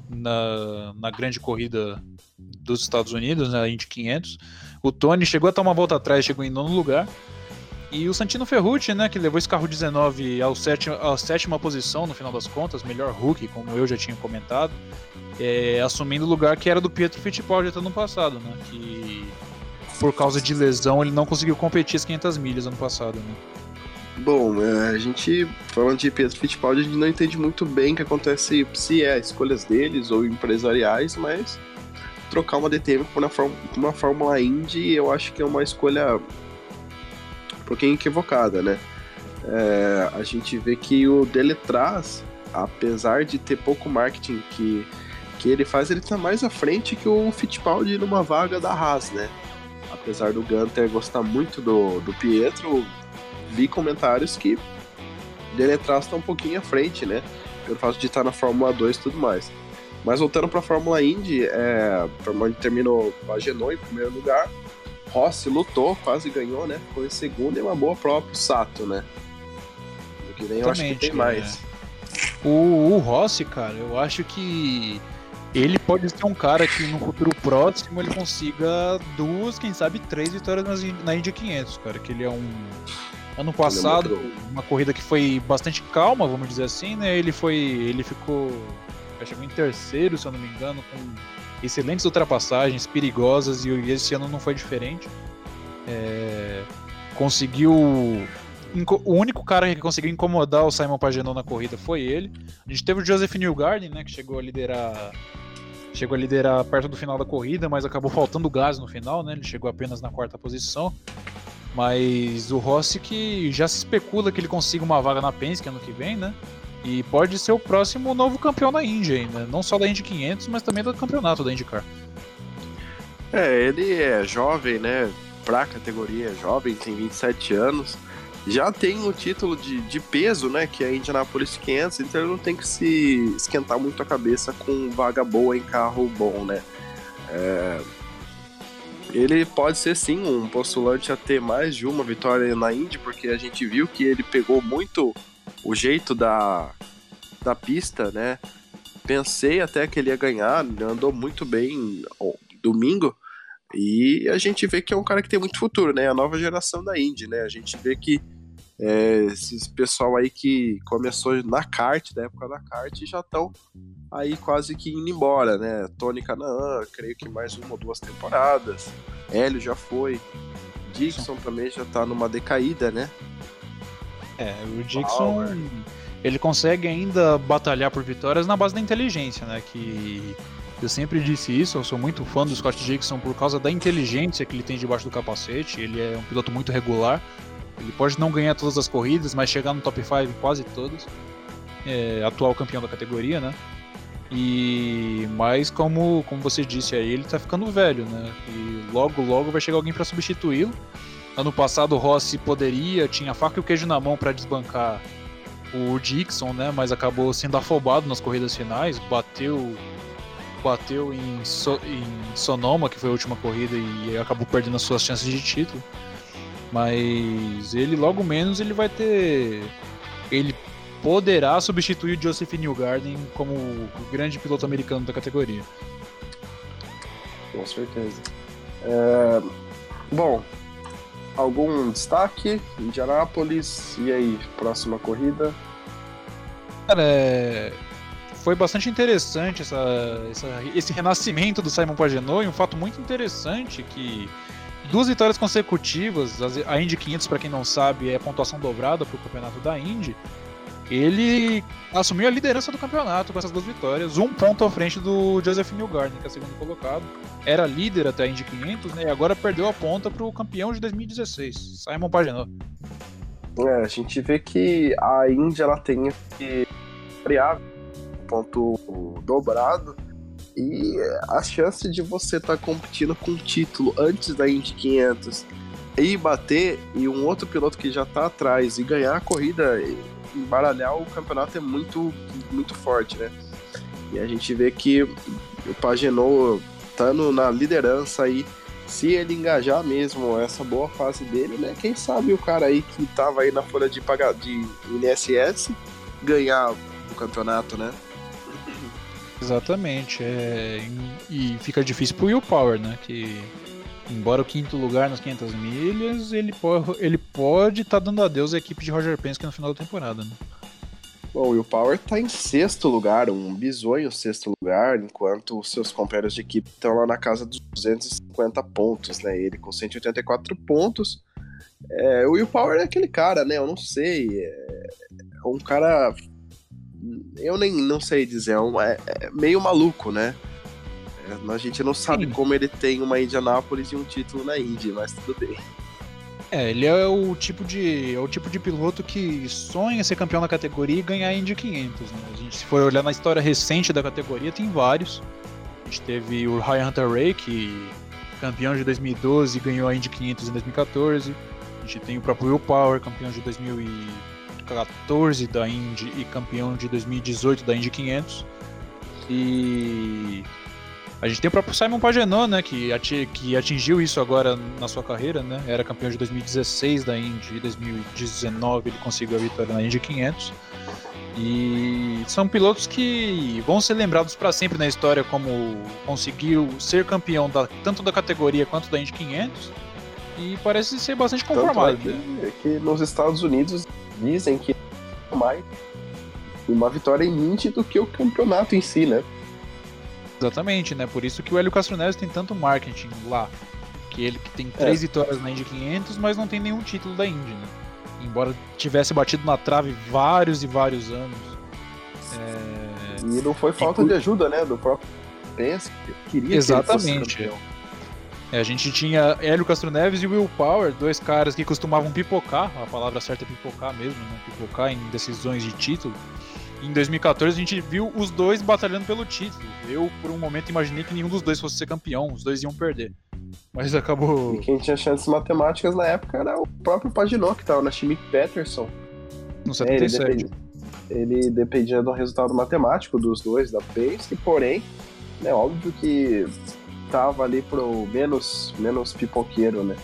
S2: na, na grande corrida dos Estados Unidos, na Indy 500. O Tony chegou a estar uma volta atrás, chegou em nono lugar. E o Santino Ferrucci, né, que levou esse carro 19 ao sétima, à sétima posição no final das contas, melhor Hulk, como eu já tinha comentado, é, assumindo o lugar que era do Pietro Fittipaldi até ano passado, né, que por causa de lesão ele não conseguiu competir as 500 milhas ano passado, né.
S1: Bom, é, a gente, falando de Pietro Fittipaldi, a gente não entende muito bem o que acontece, se é escolhas deles ou empresariais, mas trocar uma DTM por uma, uma Fórmula Indy eu acho que é uma escolha um pouquinho equivocada, né? É, a gente vê que o dele traz, apesar de ter pouco marketing que, que ele faz, ele tá mais à frente que o Fittipaldi numa vaga da Haas, né? Apesar do Gunter gostar muito do, do Pietro, vi comentários que dele traz tá um pouquinho à frente, né? Pelo fato de estar na Fórmula 2 e tudo mais. Mas voltando para a Fórmula Indy, é, a Fórmula Indy terminou Pagenou em primeiro lugar, Rossi lutou, quase ganhou, né? Ficou em segundo e uma boa prova pro Sato, né? Do que nem eu acho que tem mais.
S2: É. O, o Rossi, cara, eu acho que ele pode ser um cara que no futuro próximo ele consiga duas, quem sabe três vitórias na Indy 500, cara. Que ele é um. Ano é passado, uma corrida que foi bastante calma, vamos dizer assim, né? Ele foi. Ele ficou. Chegou em terceiro, se eu não me engano, com excelentes ultrapassagens, perigosas, e esse ano não foi diferente. É, conseguiu. O único cara que conseguiu incomodar o Simon Pagenaud na corrida foi ele. A gente teve o Joseph Newgarden, né, que chegou a liderar chegou a liderar perto do final da corrida, mas acabou faltando gás no final, né? Ele chegou apenas na quarta posição. Mas o Rossi que já se especula que ele consiga uma vaga na Penske ano que vem, né? E pode ser o próximo novo campeão da Indy ainda. Não só da Indy 500, mas também do campeonato da IndyCar.
S1: É, ele é jovem, né? Pra categoria é jovem, tem 27 anos. Já tem o título de, de peso, né? Que é a Indianapolis 500, então ele não tem que se esquentar muito a cabeça com vaga boa em carro bom, né? É, ele pode ser sim um postulante a ter mais de uma vitória na Indy, porque a gente viu que ele pegou muito o jeito da, da pista, né? Pensei até que ele ia ganhar, andou muito bem domingo. E a gente vê que é um cara que tem muito futuro, né? A nova geração da Indy, né? A gente vê que é, esses pessoal aí que começou na kart, da época da kart, já estão aí quase que indo embora, né? Tony Canaan, creio que mais uma ou duas temporadas. Hélio já foi. Dixon também já tá numa decaída, né?
S2: É, o Dixon ele consegue ainda batalhar por vitórias na base da inteligência, né? Que eu sempre disse isso, eu sou muito fã do Scott Dixon por causa da inteligência que ele tem debaixo do capacete. Ele é um piloto muito regular. Ele pode não ganhar todas as corridas, mas chegar no top 5 em quase todas. É, atual campeão da categoria, né? E mas como, como você disse aí, ele tá ficando velho, né? E logo logo vai chegar alguém para substituí-lo. Ano passado o Rossi poderia, tinha faca e o queijo na mão para desbancar o Dixon, né? Mas acabou sendo afobado nas corridas finais, bateu bateu em, so, em Sonoma, que foi a última corrida, e acabou perdendo as suas chances de título. Mas ele logo menos ele vai ter. Ele poderá substituir o Joseph Newgarden como o grande piloto americano da categoria.
S1: Com certeza. É... Bom, algum destaque? Indianápolis, e aí, próxima corrida?
S2: Cara, é... foi bastante interessante essa, essa, esse renascimento do Simon Pagenaud e um fato muito interessante que duas vitórias consecutivas, a Indy 500 para quem não sabe é pontuação dobrada para o campeonato da Indy, ele assumiu a liderança do campeonato com essas duas vitórias, um ponto à frente do Joseph Newgarden, que é segundo colocado. Era líder até a Indy 500, né? E agora perdeu a ponta para o campeão de 2016, Simon Pagenaud.
S1: É, a gente vê que a Indy ela tem esse ponto dobrado, e a chance de você estar tá competindo com o título antes da Indy 500 e bater e um outro piloto que já está atrás e ganhar a corrida embaralhar o campeonato é muito, muito forte, né? E a gente vê que o Pagenot estando na liderança aí, se ele engajar mesmo essa boa fase dele, né? Quem sabe o cara aí que tava aí na folha de pagar de INSS ganhar o campeonato, né?
S2: Exatamente. É... E fica difícil pro Will Power, né? Que embora o quinto lugar nas 500 milhas, ele, pode ele pode estar tá dando adeus à equipe de Roger Penske no final da temporada, né?
S1: Bom, o Will Power está em sexto lugar, um bisonho sexto lugar, enquanto os seus companheiros de equipe estão lá na casa dos 250 pontos, né? Ele com 184 pontos. É, o Will Power é aquele cara, né? Eu não sei. É, é um cara. Eu nem não sei dizer, é, um, é, é meio maluco, né? É, a gente não sabe Sim. como ele tem uma Indianápolis e um título na Indy, mas tudo bem.
S2: É, ele é o tipo de é o tipo de piloto que sonha ser campeão na categoria e ganhar a Indy 500. Né? A gente, se for olhar na história recente da categoria, tem vários. A gente teve o Ryan Hunter Ray, que campeão de 2012 ganhou a Indy 500 em 2014. A gente tem o próprio Will Power, campeão de 2014 da Indy e campeão de 2018 da Indy 500. E a gente tem o próprio Simon Pagenaud, né, que, ati que atingiu isso agora na sua carreira, né? Era campeão de 2016 da Indy, e 2019 ele conseguiu a vitória na Indy 500. E são pilotos que vão ser lembrados para sempre na história como conseguiu ser campeão da, tanto da categoria quanto da Indy 500. E parece ser bastante conformado. É
S1: que, é que nos Estados Unidos dizem que é mais uma vitória em Indy do que o campeonato em si, né?
S2: Exatamente, né? Por isso que o Hélio Castro Neves tem tanto marketing lá. Que ele que tem três é. vitórias na Indy 500, mas não tem nenhum título da Indy, né? Embora tivesse batido na trave vários e vários anos.
S1: É... E não foi falta e... de ajuda, né? Do próprio Pence, que queria
S2: Exatamente. Que é, a gente tinha Hélio Castro Neves e Will Power, dois caras que costumavam pipocar, a palavra certa é pipocar mesmo, não pipocar em decisões de título em 2014 a gente viu os dois batalhando pelo título. Eu, por um momento, imaginei que nenhum dos dois fosse ser campeão, os dois iam perder. Mas acabou.
S1: E quem tinha chances matemáticas na época era o próprio Paginot, que estava na Schmidt Peterson.
S2: No 77. É, ele, dependia,
S1: ele dependia do resultado matemático dos dois, da Pace, porém, é óbvio que tava ali pro menos, menos pipoqueiro, né?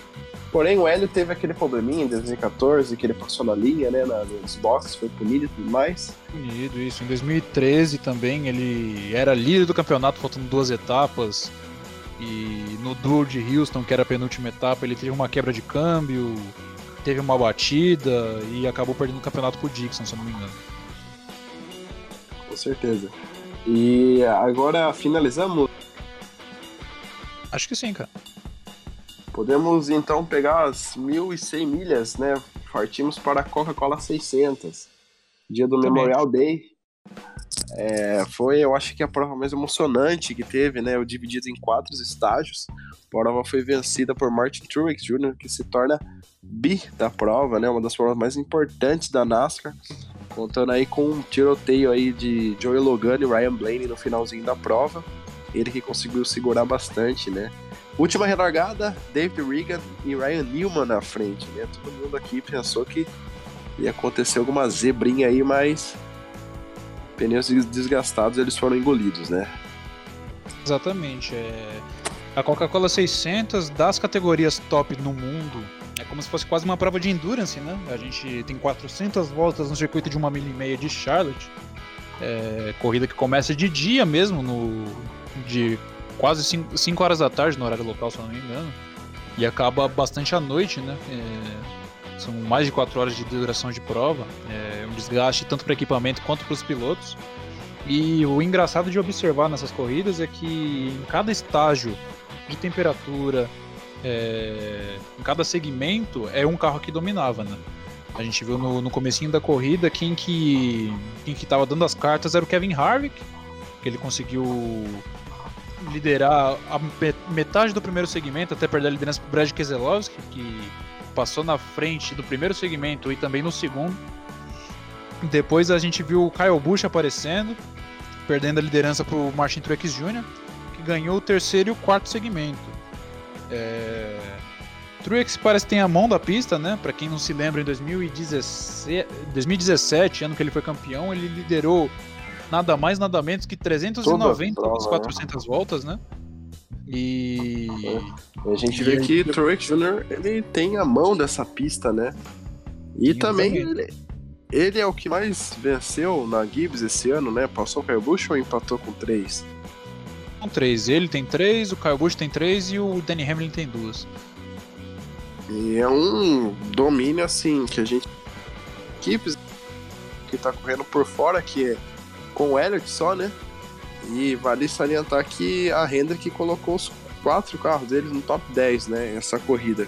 S1: Porém, o Hélio teve aquele probleminha em 2014, que ele passou na linha, né, na, nos boxes, foi punido e tudo mais.
S2: Punido, isso. Em 2013 também ele era líder do campeonato, faltando duas etapas. E no Duel de Houston, que era a penúltima etapa, ele teve uma quebra de câmbio, teve uma batida e acabou perdendo o campeonato pro Dixon, se eu não me engano.
S1: Com certeza. E agora finalizamos?
S2: Acho que sim, cara.
S1: Podemos então pegar as 1.100 milhas, né? Partimos para a Coca-Cola 600, dia do Também. Memorial Day. É, foi, eu acho que a prova mais emocionante que teve, né? O dividido em quatro estágios. A prova foi vencida por Martin Truex Jr., que se torna bi da prova, né? Uma das provas mais importantes da NASCAR. Contando aí com um tiroteio aí de Joey Logano e Ryan Blaney no finalzinho da prova. Ele que conseguiu segurar bastante, né? Última relargada, David Regan e Ryan Newman na frente, né? Todo mundo aqui pensou que ia acontecer alguma zebrinha aí, mas pneus desgastados eles foram engolidos, né?
S2: Exatamente. É... A Coca-Cola 600 das categorias top no mundo é como se fosse quase uma prova de endurance, né? A gente tem 400 voltas no circuito de uma milha e meia de Charlotte. É... Corrida que começa de dia mesmo, no de quase 5 horas da tarde no horário local, se eu não me engano. E acaba bastante à noite, né? É, são mais de 4 horas de duração de prova. É um desgaste tanto para equipamento quanto para os pilotos. E o engraçado de observar nessas corridas é que em cada estágio de temperatura, é, em cada segmento, é um carro que dominava, né? A gente viu no, no comecinho da corrida quem que quem que estava dando as cartas era o Kevin Harvick, que ele conseguiu liderar a metade do primeiro segmento até perder a liderança para o Brad Keselowski, que passou na frente do primeiro segmento e também no segundo. Depois a gente viu o Kyle Busch aparecendo, perdendo a liderança para o Martin Truex Jr., que ganhou o terceiro e o quarto segmento. É... Truex parece que tem a mão da pista, né? Para quem não se lembra, em 2017, 2017, ano que ele foi campeão, ele liderou nada mais, nada menos que 390 das 400 né? voltas, né? E...
S1: É. A gente e vê que o Truex Jr. ele tem a mão dessa pista, né? E também ele, ele, é o que mais venceu na Gibbs esse ano, né? Passou o Kyle Busch ou empatou com três?
S2: São três. Ele tem três, o Kyle Busch tem três e o Danny Hamlin tem duas.
S1: E é um domínio assim que a gente. Equipes que tá correndo por fora, que é com o Elliott só, né? E vale salientar que a Hendrick colocou os quatro carros deles no top 10, né? Essa corrida.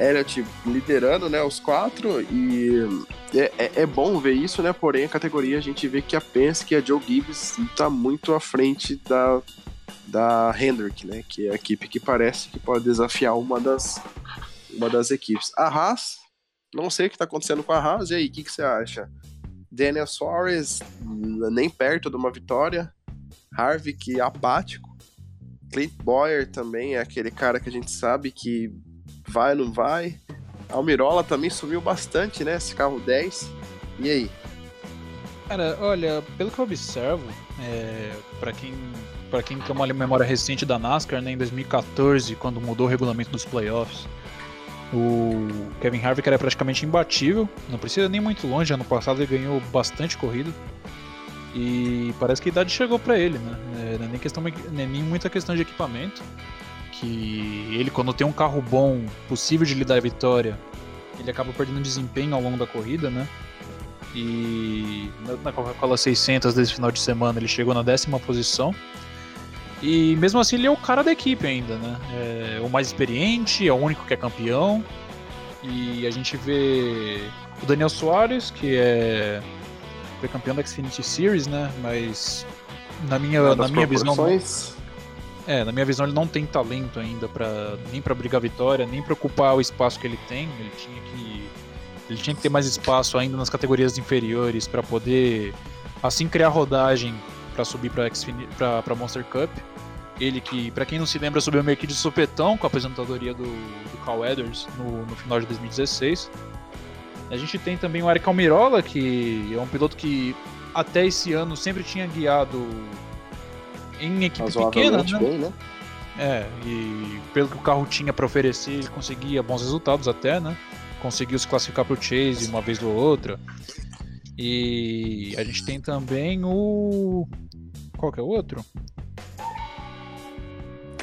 S1: Elliott liderando, né? Os quatro e é, é, é, bom ver isso, né? Porém, a categoria a gente vê que a Penske e a Joe Gibbs tá muito à frente da, da Hendrick, né? Que é a equipe que parece que pode desafiar uma das, uma das equipes. A Haas, não sei o que tá acontecendo com a Haas, e aí, o que, que você acha? Daniel Suarez, nem perto de uma vitória. Harvick, apático. Clint Boyer também é aquele cara que a gente sabe que vai ou não vai. Almirola também subiu bastante, né? Esse carro 10. E aí?
S2: Cara, olha, pelo que eu observo, é, para quem para quem tem uma memória recente da NASCAR, né, em 2014, quando mudou o regulamento dos playoffs, o Kevin Harvick era praticamente imbatível, não precisa nem muito longe, ano passado ele ganhou bastante corrida. E parece que a idade chegou para ele, né? É, não é nem, questão, é nem muita questão de equipamento. Que ele, quando tem um carro bom, possível de lhe dar vitória, ele acaba perdendo desempenho ao longo da corrida, né? E na Coca-Cola 600 desse final de semana ele chegou na décima posição. E mesmo assim ele é o cara da equipe ainda, né? É o mais experiente, é o único que é campeão. E a gente vê o Daniel Soares, que é foi campeão da Xfinity Series, né? Mas na minha, na minha visão. É, na minha visão ele não tem talento ainda para nem para brigar vitória, nem para ocupar o espaço que ele tem. Ele tinha que ele tinha que ter mais espaço ainda nas categorias inferiores para poder assim criar rodagem para subir para para Monster Cup. Ele que, para quem não se lembra, subiu meio que de supetão com a aposentadoria do, do Cal Edwards no, no final de 2016. A gente tem também o Eric Almirola, que é um piloto que até esse ano sempre tinha guiado em equipe pequena, né? Bem, né? É, e pelo que o carro tinha para oferecer, ele conseguia bons resultados até, né? Conseguiu se classificar para o Chase uma vez ou outra. E a gente tem também o. Qual que é o outro?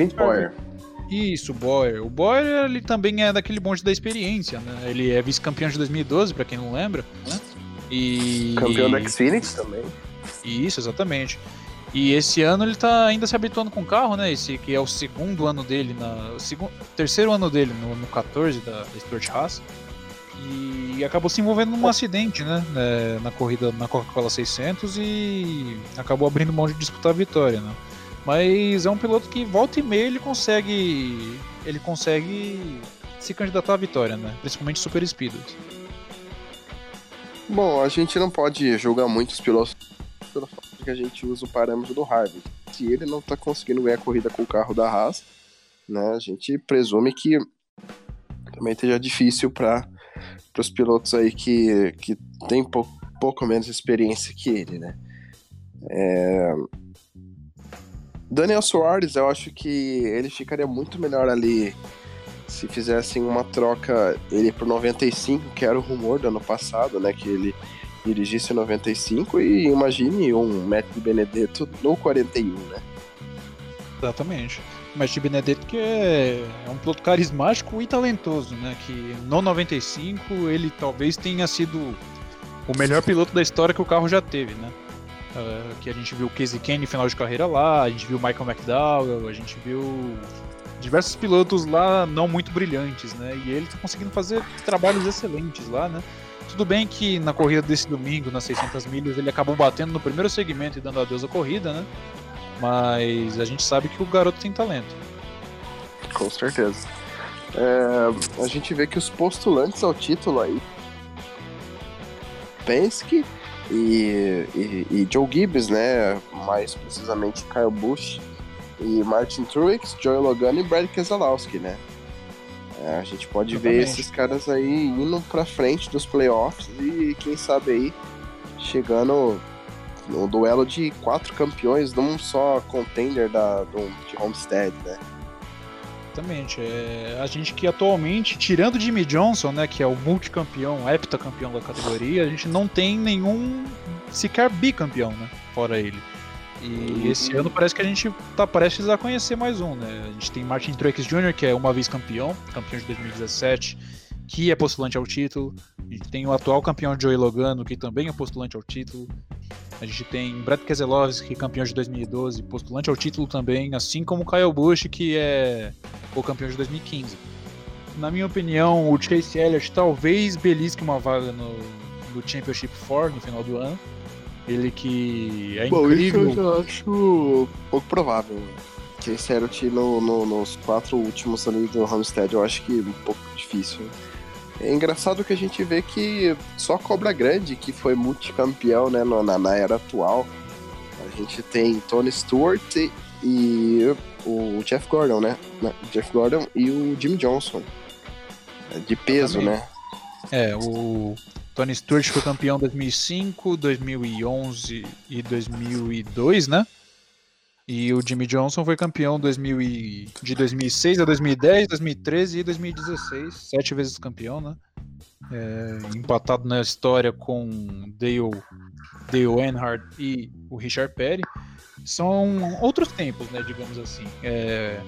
S1: Clint Boyer.
S2: Isso, Boyer. O Boyer ele também é daquele bonde da experiência, né? Ele é vice-campeão de 2012, para quem não lembra, né?
S1: E campeão da Xfinix também.
S2: Isso, exatamente. E esse ano ele tá ainda se habituando com o carro, né? Esse que é o segundo ano dele, na, segundo, terceiro ano dele no, no 14 da, da Stuart Haas. E acabou se envolvendo num acidente, né? É, na corrida na Coca-Cola 600 e acabou abrindo mão de disputar a vitória, né? Mas é um piloto que volta e meia ele consegue. Ele consegue se candidatar à vitória, né? Principalmente Super Speedways.
S1: Bom, a gente não pode julgar muitos pilotos pelo fato de que a gente usa o parâmetro do Harvey. Se ele não está conseguindo ganhar a corrida com o carro da Haas, né, a gente presume que também esteja difícil para os pilotos aí que, que tem pouco, pouco menos experiência que ele, né? É, Daniel Soares, eu acho que ele ficaria muito melhor ali se fizessem uma troca ele pro 95, que era o rumor do ano passado, né? Que ele dirigisse 95 e imagine um Matt Benedetto no 41, né?
S2: Exatamente. Matt Benedetto que é, é um piloto carismático e talentoso, né? Que no 95 ele talvez tenha sido o melhor piloto da história que o carro já teve, né? Uh, que a gente viu o Casey Kane final de carreira lá, a gente viu o Michael McDowell, a gente viu diversos pilotos lá não muito brilhantes, né? E ele tá conseguindo fazer trabalhos excelentes lá, né? Tudo bem que na corrida desse domingo, nas 600 milhas, ele acabou batendo no primeiro segmento e dando adeus à corrida, né? Mas a gente sabe que o garoto tem talento.
S1: Com certeza. É, a gente vê que os postulantes ao título aí Penske e, e, e, Joe Gibbs, né? Mais precisamente Kyle Busch e Martin Truex, Joey Logano e Brad Keselowski, né? É, a gente pode Exatamente. ver esses caras aí indo pra frente dos playoffs e quem sabe aí chegando no duelo de quatro campeões num só contender da, do, de Homestead, né?
S2: Exatamente. É, a gente que atualmente, tirando Jimmy Johnson, né, que é o multicampeão, heptacampeão da categoria, a gente não tem nenhum sequer bicampeão, né, fora ele. E esse ano parece que a gente tá prestes a conhecer mais um, né? A gente tem Martin Truex Jr., que é uma vez campeão, campeão de 2017, que é postulante ao título. A gente tem o atual campeão Joey Logano, que também é postulante ao título. A gente tem Brad Keselowski, campeão de 2012, postulante ao título também, assim como Kyle Busch, que é o campeão de 2015. Na minha opinião, o Chase Elliott talvez belisque uma vaga no, no Championship 4 no final do ano. Ele que é
S1: Bom,
S2: incrível.
S1: isso eu já acho pouco provável. Que esse Elliott no, no, nos quatro últimos ali do Homestead eu acho que um pouco difícil. É engraçado que a gente vê que só Cobra Grande, que foi multicampeão né, na, na era atual, a gente tem Tony Stewart e, o Jeff Gordon, né? Não, Jeff Gordon e o Jimmy Johnson. É De peso,
S2: Exatamente.
S1: né?
S2: É, o Tony Stewart foi campeão em 2005, 2011 e 2002, né? E o Jimmy Johnson foi campeão 2000 e- de 2006 a 2010, 2013 e 2016, sete vezes campeão, né? É, empatado na história com Dale, Dale Earnhardt e o Richard Petty. São outros tempos, né, digamos assim. É,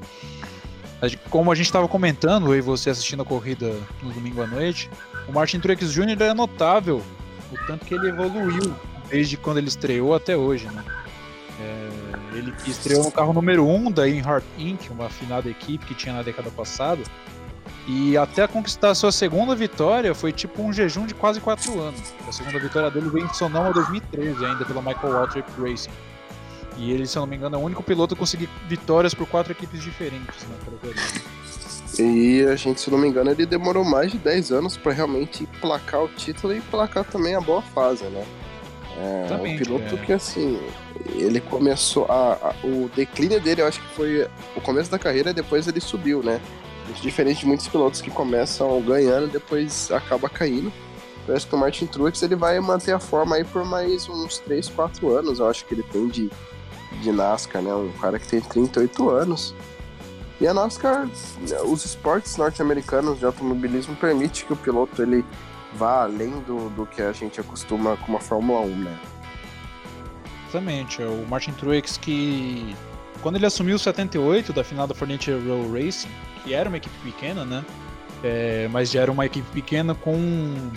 S2: como a gente estava comentando, e você assistindo a corrida no domingo à noite, o Martin Truex Jr. é notável o tanto que ele evoluiu desde quando ele estreou até hoje, né? Ele estreou no carro número 1 um da Earnhardt Inc., uma afinada equipe que tinha na década passada, e até conquistar sua segunda vitória foi tipo um jejum de quase 4 anos. A segunda vitória dele veio em Sonoma 2013, ainda pela Michael Waltrip Racing. E ele, se eu não me engano, é o único piloto a conseguir vitórias por quatro equipes diferentes na categoria.
S1: E a gente, se não me engano, ele demorou mais de 10 anos pra realmente placar o título e placar também a boa fase, né? É um piloto
S2: é.
S1: que, assim, ele começou. A, a- o declínio dele, eu acho que foi o começo da carreira e depois ele subiu, né? Diferente de muitos pilotos que começam ganhando e depois acaba caindo. Parece que o Martin Truex ele vai manter a forma aí por mais uns 3, 4 anos, eu acho que ele tem de, de NASCAR, né? Um cara que tem 38 anos. E a NASCAR, os esportes norte-americanos de automobilismo permite que o piloto ele vá além do, do que a gente acostuma com uma Fórmula 1, né?
S2: Exatamente, é o Martin Truex que quando ele assumiu o 78 da final da Furniture Row Racing, que era uma equipe pequena, né? É, mas já era uma equipe pequena com,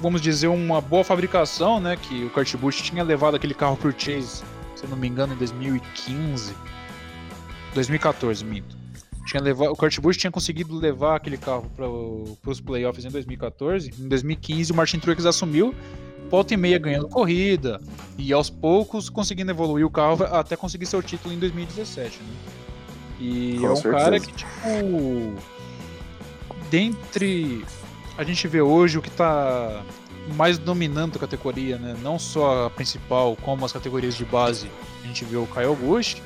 S2: vamos dizer, uma boa fabricação, né? Que o Kurt Busch tinha levado aquele carro pro Chase, se eu não me engano, em 2015, 2014, minto. Tinha levado, o Kurt Busch tinha conseguido levar aquele carro para os playoffs em 2014. Em 2015, o Martin Truex assumiu, volta e meia ganhando corrida, e aos poucos conseguindo evoluir o carro até conseguir seu título em 2017, né? E
S1: Com
S2: é um
S1: certeza.
S2: cara que, tipo, dentre a gente vê hoje o que tá mais dominando a categoria, né? Não só a principal, como as categorias de base, a gente vê o Kyle Busch.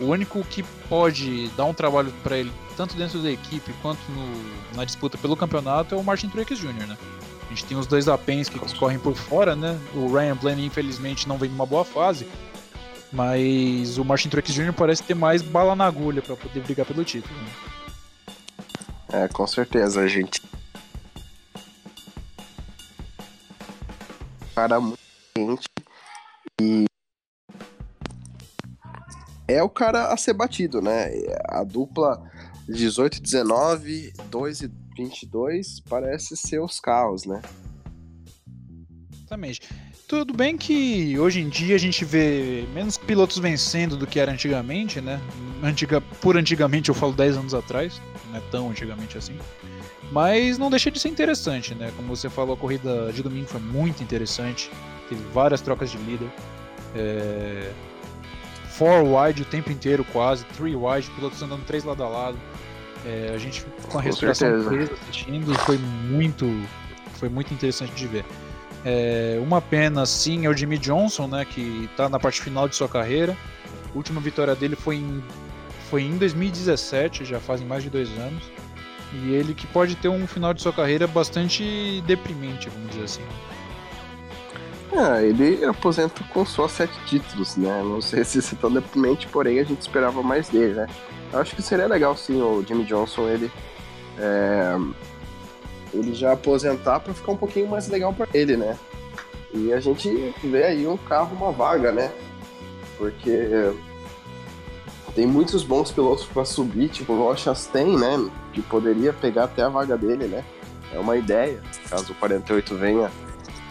S2: O único que pode dar um trabalho para ele, tanto dentro da equipe quanto no- na disputa pelo campeonato, é o Martin Truex Jr., né? A gente tem os dois da que correm por fora, né? O Ryan Blaney, infelizmente, não vem numa boa fase. Mas o Martin Truex Jr. parece ter mais bala na agulha para poder brigar pelo título. né?
S1: É, com certeza, a gente. Cara muito quente e é o cara a ser batido, né? A dupla 18 e 19, 2 e 22 parece ser os carros, né?
S2: Exatamente. Tudo bem que hoje em dia a gente vê menos pilotos vencendo do que era antigamente, né? Antiga, por antigamente eu falo 10 anos atrás, não é tão antigamente assim. Mas não deixa de ser interessante, né? Como você falou, a corrida de domingo foi muito interessante. Teve várias trocas de líder. É... Four wide o tempo inteiro, quase. Three wide, pilotos andando três lado a lado. É, a gente com a respiração presa assistindo, foi muito, foi muito interessante de ver. É, uma pena, sim, é o Jimmy Johnson, né, que está na parte final de sua carreira. A última vitória dele foi em, foi em 2017, já fazem mais de dois anos. E ele que pode ter um final de sua carreira bastante deprimente, vamos dizer assim.
S1: É, ele aposenta com só sete títulos, né? Não sei se isso é tão deprimente, porém a gente esperava mais dele, né? Eu acho que seria legal sim o Jimmy Johnson ele é, ele já aposentar para ficar um pouquinho mais legal para ele, né? E a gente vê aí um carro, uma vaga, né? porque tem muitos bons pilotos para subir, tipo o Chastain, né? Que poderia pegar até a vaga dele, né? É uma ideia, caso o 48 venha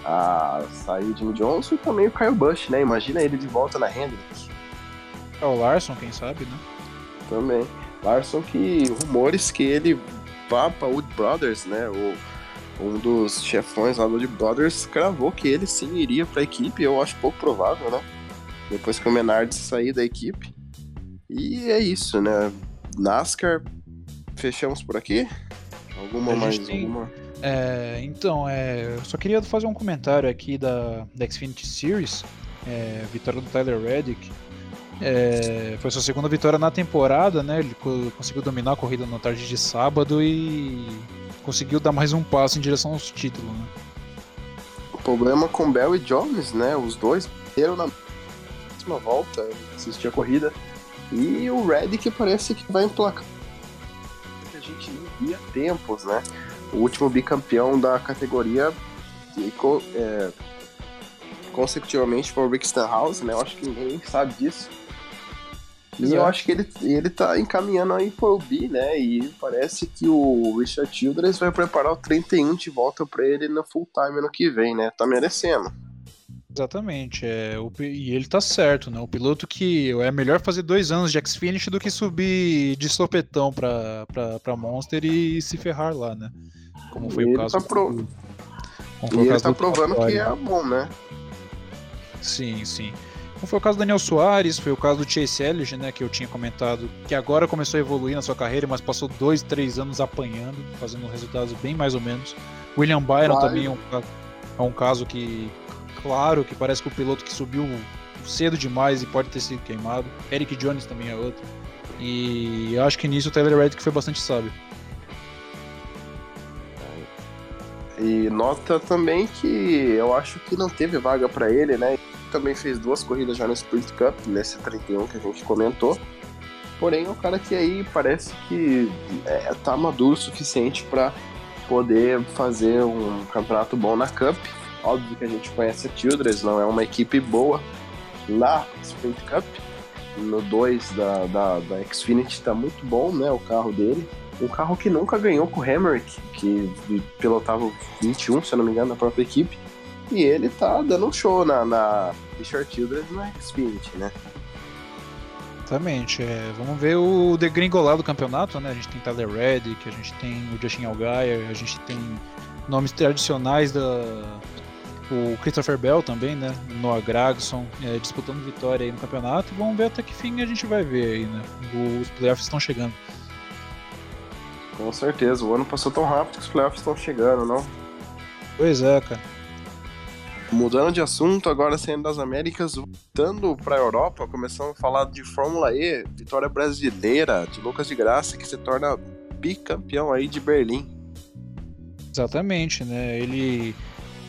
S1: a sair Jim Johnson e também o Kyle Busch, né? Imagina ele de volta na Hendrix.
S2: É o Larson, quem sabe, né?
S1: Também. Larson que rumores que ele vá para Wood Brothers, né? O, um dos chefões lá do Wood Brothers cravou que ele sim iria para a equipe. Eu acho pouco provável, né? Depois que o Menard sair da equipe. E é isso, né? NASCAR, fechamos por aqui? Alguma mais? Tem... Alguma?
S2: É, então, é, eu só queria fazer um comentário aqui da, da Xfinity Series, é, vitória do Tyler Reddick. É, foi sua segunda vitória na temporada, né? Ele conseguiu dominar a corrida na tarde de sábado e conseguiu dar mais um passo em direção aos títulos, né?
S1: O problema com Bell e Jones, né? Os dois perderam na última volta, assisti a corrida. E o Reddick parece que vai emplacar. A gente não via tempos, né? O último bicampeão da categoria é, consecutivamente foi o Rick Stenhouse, né? Eu acho que ninguém sabe disso. E eu acho que ele, ele tá encaminhando aí pro B, né? E parece que o Richard Childress vai preparar o 31 de volta para ele no full time ano que vem, né? Tá merecendo.
S2: Exatamente, é, o, e ele tá certo, né? O piloto que é melhor fazer dois anos de X-Finish do que subir de sopetão pra, pra, pra Monster e se ferrar lá, né? Como foi
S1: e
S2: o caso.
S1: Tá pro... do, e ele tá provando que é bom, né?
S2: Sim, sim. Como foi o caso do Daniel Soares, foi o caso do Chase Elliott, né, que eu tinha comentado, que agora começou a evoluir na sua carreira, mas passou dois, três anos apanhando, fazendo resultados bem mais ou menos. William Byron também é um, é um caso que claro que parece que o piloto que subiu cedo demais e pode ter sido queimado. Eric Jones também é outro. E eu acho que nisso o Taylor Reddick foi bastante sábio.
S1: E nota também que eu acho que não teve vaga para ele, né? Também fez duas corridas já no Sprint Cup, nesse 31 que a gente comentou. Porém, é um cara que aí parece que é, tá maduro o suficiente para poder fazer um campeonato bom na Cup. Óbvio que a gente conhece a Childress, não é uma equipe boa na Sprint Cup. No 2 da, da, da Xfinity está muito bom, né? O carro dele. Um carro que nunca ganhou com o Hamrick, que pilotava o 21, se eu não me engano, na própria equipe. E ele tá dando um show na, na Richard Childress na Xfinity, né?
S2: Exatamente. É, vamos ver o degringolar do campeonato, né? A gente tem Tyler Reddick, a gente tem o Justin Allgaier, a gente tem nomes tradicionais da, o Christopher Bell também, né? Noah Gragson, é, disputando vitória aí no campeonato. Vamos ver até que fim a gente vai ver aí, né? Os playoffs estão chegando.
S1: Com certeza, o ano passou tão rápido que os playoffs estão chegando, não?
S2: Pois é, cara.
S1: Mudando de assunto, agora saindo das Américas, voltando para a Europa, começamos a falar de Fórmula E, vitória brasileira de Lucas de Graça, que se torna bicampeão aí de Berlim.
S2: Exatamente, né? Ele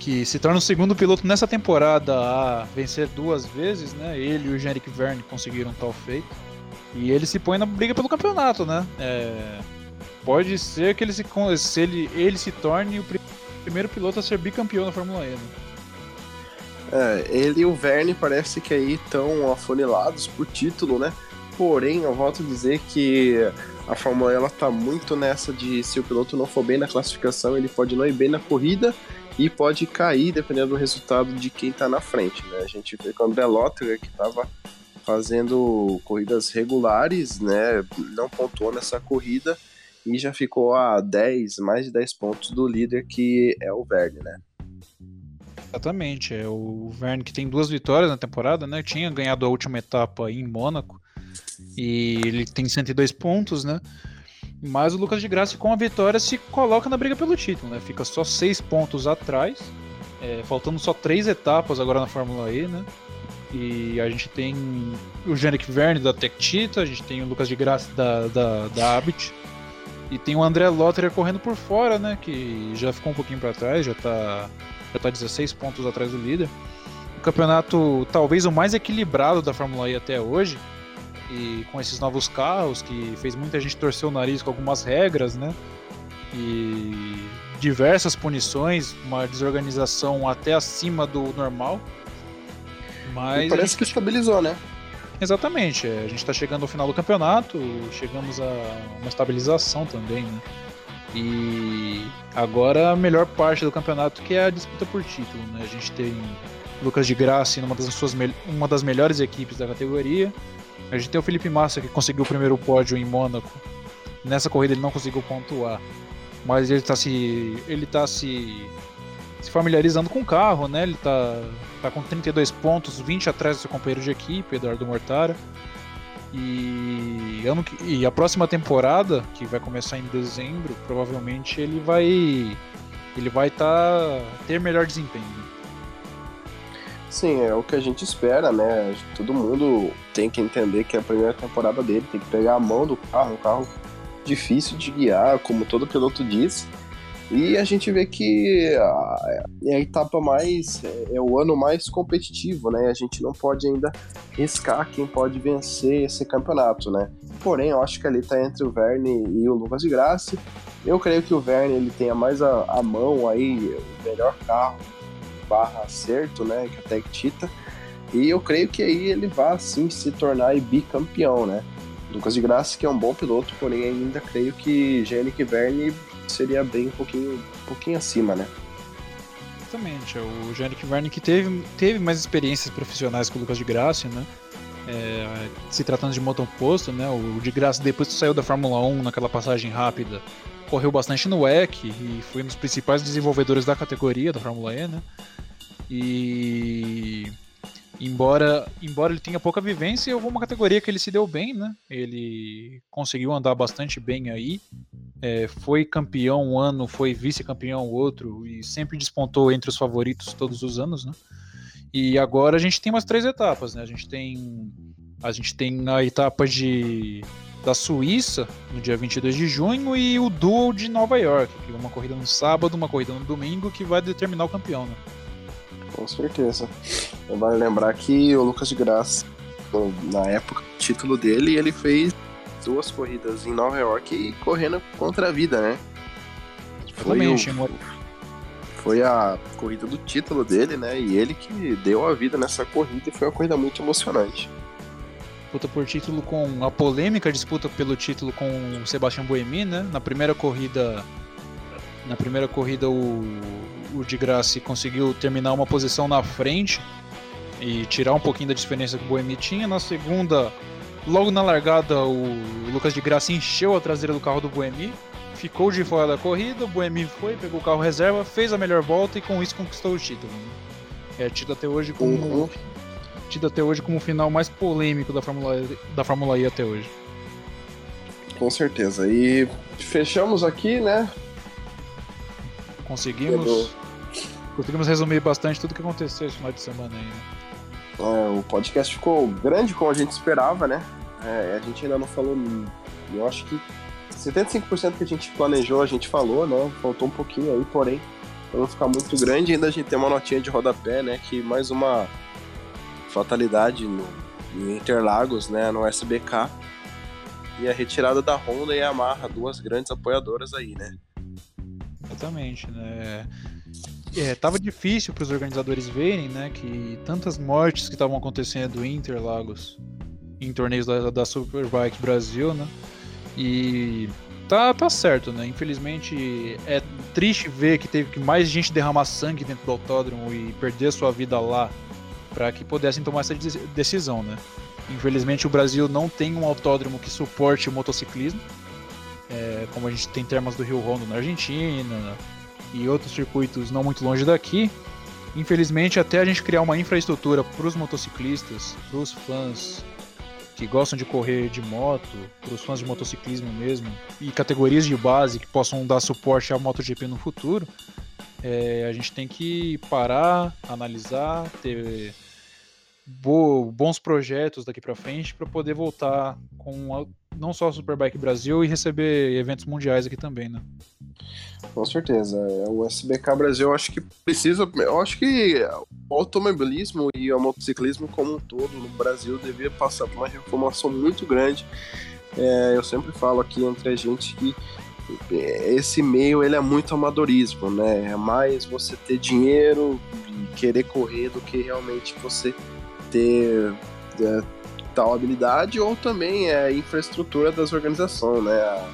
S2: que se torna o segundo piloto nessa temporada a vencer duas vezes, né? Ele e o Generic Verne conseguiram tal feito. E ele se põe na briga pelo campeonato, né? É... Pode ser que ele se, se ele, ele se torne o primeiro piloto a ser bicampeão da Fórmula E. Né?
S1: É, ele e o Verne parece que aí estão afunilados por título, né? Porém, eu volto a dizer que a Fórmula E ela tá muito nessa de se o piloto não for bem na classificação, ele pode não ir bem na corrida e pode cair dependendo do resultado de quem está na frente. Né? A gente vê que o André Lotter, que estava fazendo corridas regulares, né, não pontuou nessa corrida e já ficou a 10, mais de 10 pontos do líder que é o Verne, né?
S2: Exatamente, é o Verne que tem duas vitórias na temporada, né? Tinha ganhado a última etapa em Mônaco e ele tem 102 pontos, né? Mas o Lucas de Graça, com a vitória, se coloca na briga pelo título, né? Fica só seis pontos atrás, é, faltando só três etapas agora na Fórmula E, né? E a gente tem o Janik Verne da Tech Tita, a gente tem o Lucas de Graça da, da, da Abit, e tem o André Lotterer correndo por fora, né? Que já ficou um pouquinho para trás, já tá, já tá 16 pontos atrás do líder. O campeonato talvez o mais equilibrado da Fórmula E até hoje, e com esses novos carros que fez muita gente torcer o nariz com algumas regras, né? E diversas punições, uma desorganização até acima do normal. Mas
S1: e parece que estabilizou, né?
S2: Exatamente, é, a gente está chegando ao final do campeonato, chegamos a uma estabilização também, né? E agora a melhor parte do campeonato que é a disputa por título, né? A gente tem Lucas de Graça numa das suas uma das melhores equipes da categoria. A gente tem o Felipe Massa que conseguiu o primeiro pódio em Mônaco. Nessa corrida ele não conseguiu pontuar, mas ele está se ele tá se se familiarizando com o carro, né? Ele tá, tá com 32 pontos, 20 atrás do seu companheiro de equipe, Eduardo Mortara. E, ano que, e a próxima temporada, que vai começar em dezembro, provavelmente ele vai ele vai tá, ter melhor desempenho.
S1: Sim, é o que a gente espera, né? Todo mundo tem que entender que é a primeira temporada dele, tem que pegar a mão do carro, um carro difícil de guiar, como todo piloto diz. E a gente vê que é a etapa mais. É, é, o ano mais competitivo, né? A gente não pode ainda riscar quem pode vencer esse campeonato, né? Porém, eu acho que ali tá entre o Verne e o Lucas de Graça. Eu creio que o Verne ele tenha mais a, a mão aí, o melhor carro barra acerto, né? Que até Tita. E eu creio que aí ele vai sim se tornar bicampeão, né? Lucas de Graça, que é um bom piloto, porém ainda creio que Gênic Verne seria bem um pouquinho, um pouquinho acima, né?
S2: Exatamente. É o Jannik Verne que teve, teve mais experiências profissionais com o Lucas de Graça, né? É, se tratando de moto oposto, né? O de Graça depois que saiu da Fórmula 1 naquela passagem rápida, correu bastante no WEC e foi um dos principais desenvolvedores da categoria da Fórmula E, né? E embora embora ele tenha pouca vivência, houve uma categoria que ele se deu bem, né? Ele conseguiu andar bastante bem aí é, foi campeão um ano, foi vice-campeão outro e sempre despontou entre os favoritos todos os anos, né? E agora a gente tem umas três etapas, né? A gente tem a gente tem a etapa de da Suíça no dia 22 de junho e o Duel de Nova York, que é uma corrida no sábado, uma corrida no domingo que vai determinar o campeão, né?
S1: Com certeza. Vale lembrar que o Lucas de Graça, na época, o título dele, ele fez duas corridas em Nova York e correndo contra a vida, né? Foi, o, foi a corrida do título dele, né? E ele que deu a vida nessa corrida e foi uma corrida muito emocionante.
S2: Disputa por título com a polêmica disputa pelo título com o Sebastian Buemi, né? Na primeira corrida, na primeira corrida o, o de Grassi conseguiu terminar uma posição na frente e tirar um pouquinho da diferença que o Buemi tinha. Na segunda Logo na largada, o Lucas de Graça encheu a traseira do carro do Buemi, ficou de fora da corrida, o Buemi foi, pegou o carro reserva, fez a melhor volta e com isso conquistou o título. Né? É tido até hoje como uhum. Tido até hoje como o final mais polêmico da Fórmula da Fórmula E até hoje.
S1: Com certeza. E fechamos aqui, né?
S2: Conseguimos. Conseguimos resumir bastante tudo que aconteceu esse final de semana aí. Né?
S1: É, o podcast ficou grande como a gente esperava, né? É, a gente ainda não falou. Eu acho que 75% que a gente planejou, a gente falou, né? Faltou um pouquinho aí, porém, para não ficar muito grande, ainda a gente tem uma notinha de rodapé, né? Que mais uma fatalidade no, Interlagos, né? No SBK. E a retirada da Honda e a Yamaha, duas grandes apoiadoras aí, né?
S2: Exatamente, né? é, tava difícil para os organizadores verem, né, que tantas mortes que estavam acontecendo em Interlagos, em torneios da, da Superbike Brasil, né, e tá, tá certo, né, infelizmente é triste ver que teve que mais gente derramar sangue dentro do autódromo e perder sua vida lá para que pudessem tomar essa decisão, né. Infelizmente o Brasil não tem um autódromo que suporte o motociclismo, é, como a gente tem termas do Rio Rondo na Argentina, e outros circuitos não muito longe daqui. Infelizmente, até a gente criar uma infraestrutura para os motociclistas, para os fãs que gostam de correr de moto, para os fãs de motociclismo mesmo, e categorias de base que possam dar suporte ao MotoGP no futuro, é, a gente tem que parar, analisar, ter bons projetos daqui para frente para poder voltar com a, não só a Superbike Brasil e receber eventos mundiais aqui também, né?
S1: Com certeza. É, o SBK Brasil, eu acho que precisa. Eu acho que o automobilismo e o motociclismo como um todo no Brasil devia passar por uma reformação muito grande. É, eu sempre falo aqui entre a gente que esse meio ele é muito amadorismo, né? É mais você ter dinheiro e querer correr do que realmente você ter é, tal habilidade, ou também é a infraestrutura das organizações, né? A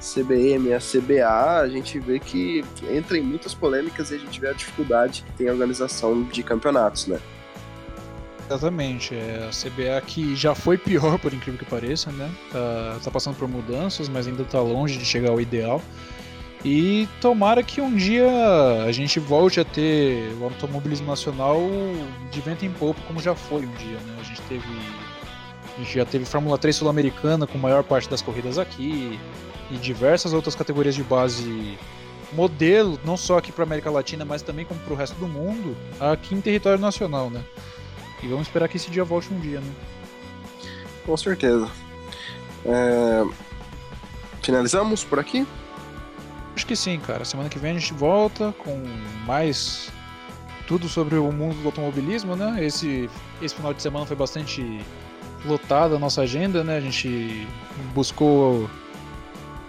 S1: CBM, a CBA, a gente vê que entra em muitas polêmicas e a gente vê a dificuldade que tem a organização de campeonatos, né?
S2: Exatamente, é a CBA que já foi pior, por incrível que pareça, né? Tá, tá passando por mudanças, mas ainda tá longe de chegar ao ideal. E tomara que um dia a gente volte a ter o automobilismo nacional de vento em popa, como já foi um dia, né? A gente teve. A gente já teve Fórmula 3 Sul-Americana com a maior parte das corridas aqui, e diversas outras categorias de base modelo, não só aqui para América Latina, mas também como para o resto do mundo, aqui em território nacional, né? E vamos esperar que esse dia volte um dia, né?
S1: Com certeza. É... Finalizamos por aqui?
S2: Acho que sim, cara. Semana que vem a gente volta com mais tudo sobre o mundo do automobilismo, né? Esse, esse final de semana foi bastante lotada a nossa agenda, né? A gente buscou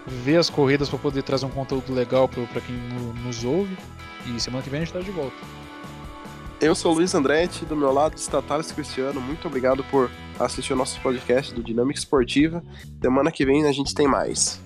S2: ver as corridas para poder trazer um conteúdo legal para quem nos ouve. E semana que vem a gente tá de volta.
S1: Eu sou o Luiz Andretti, do meu lado está Thales Cristiano. Muito obrigado por assistir o nosso podcast do Dinâmica Esportiva. Semana que vem a gente tem mais.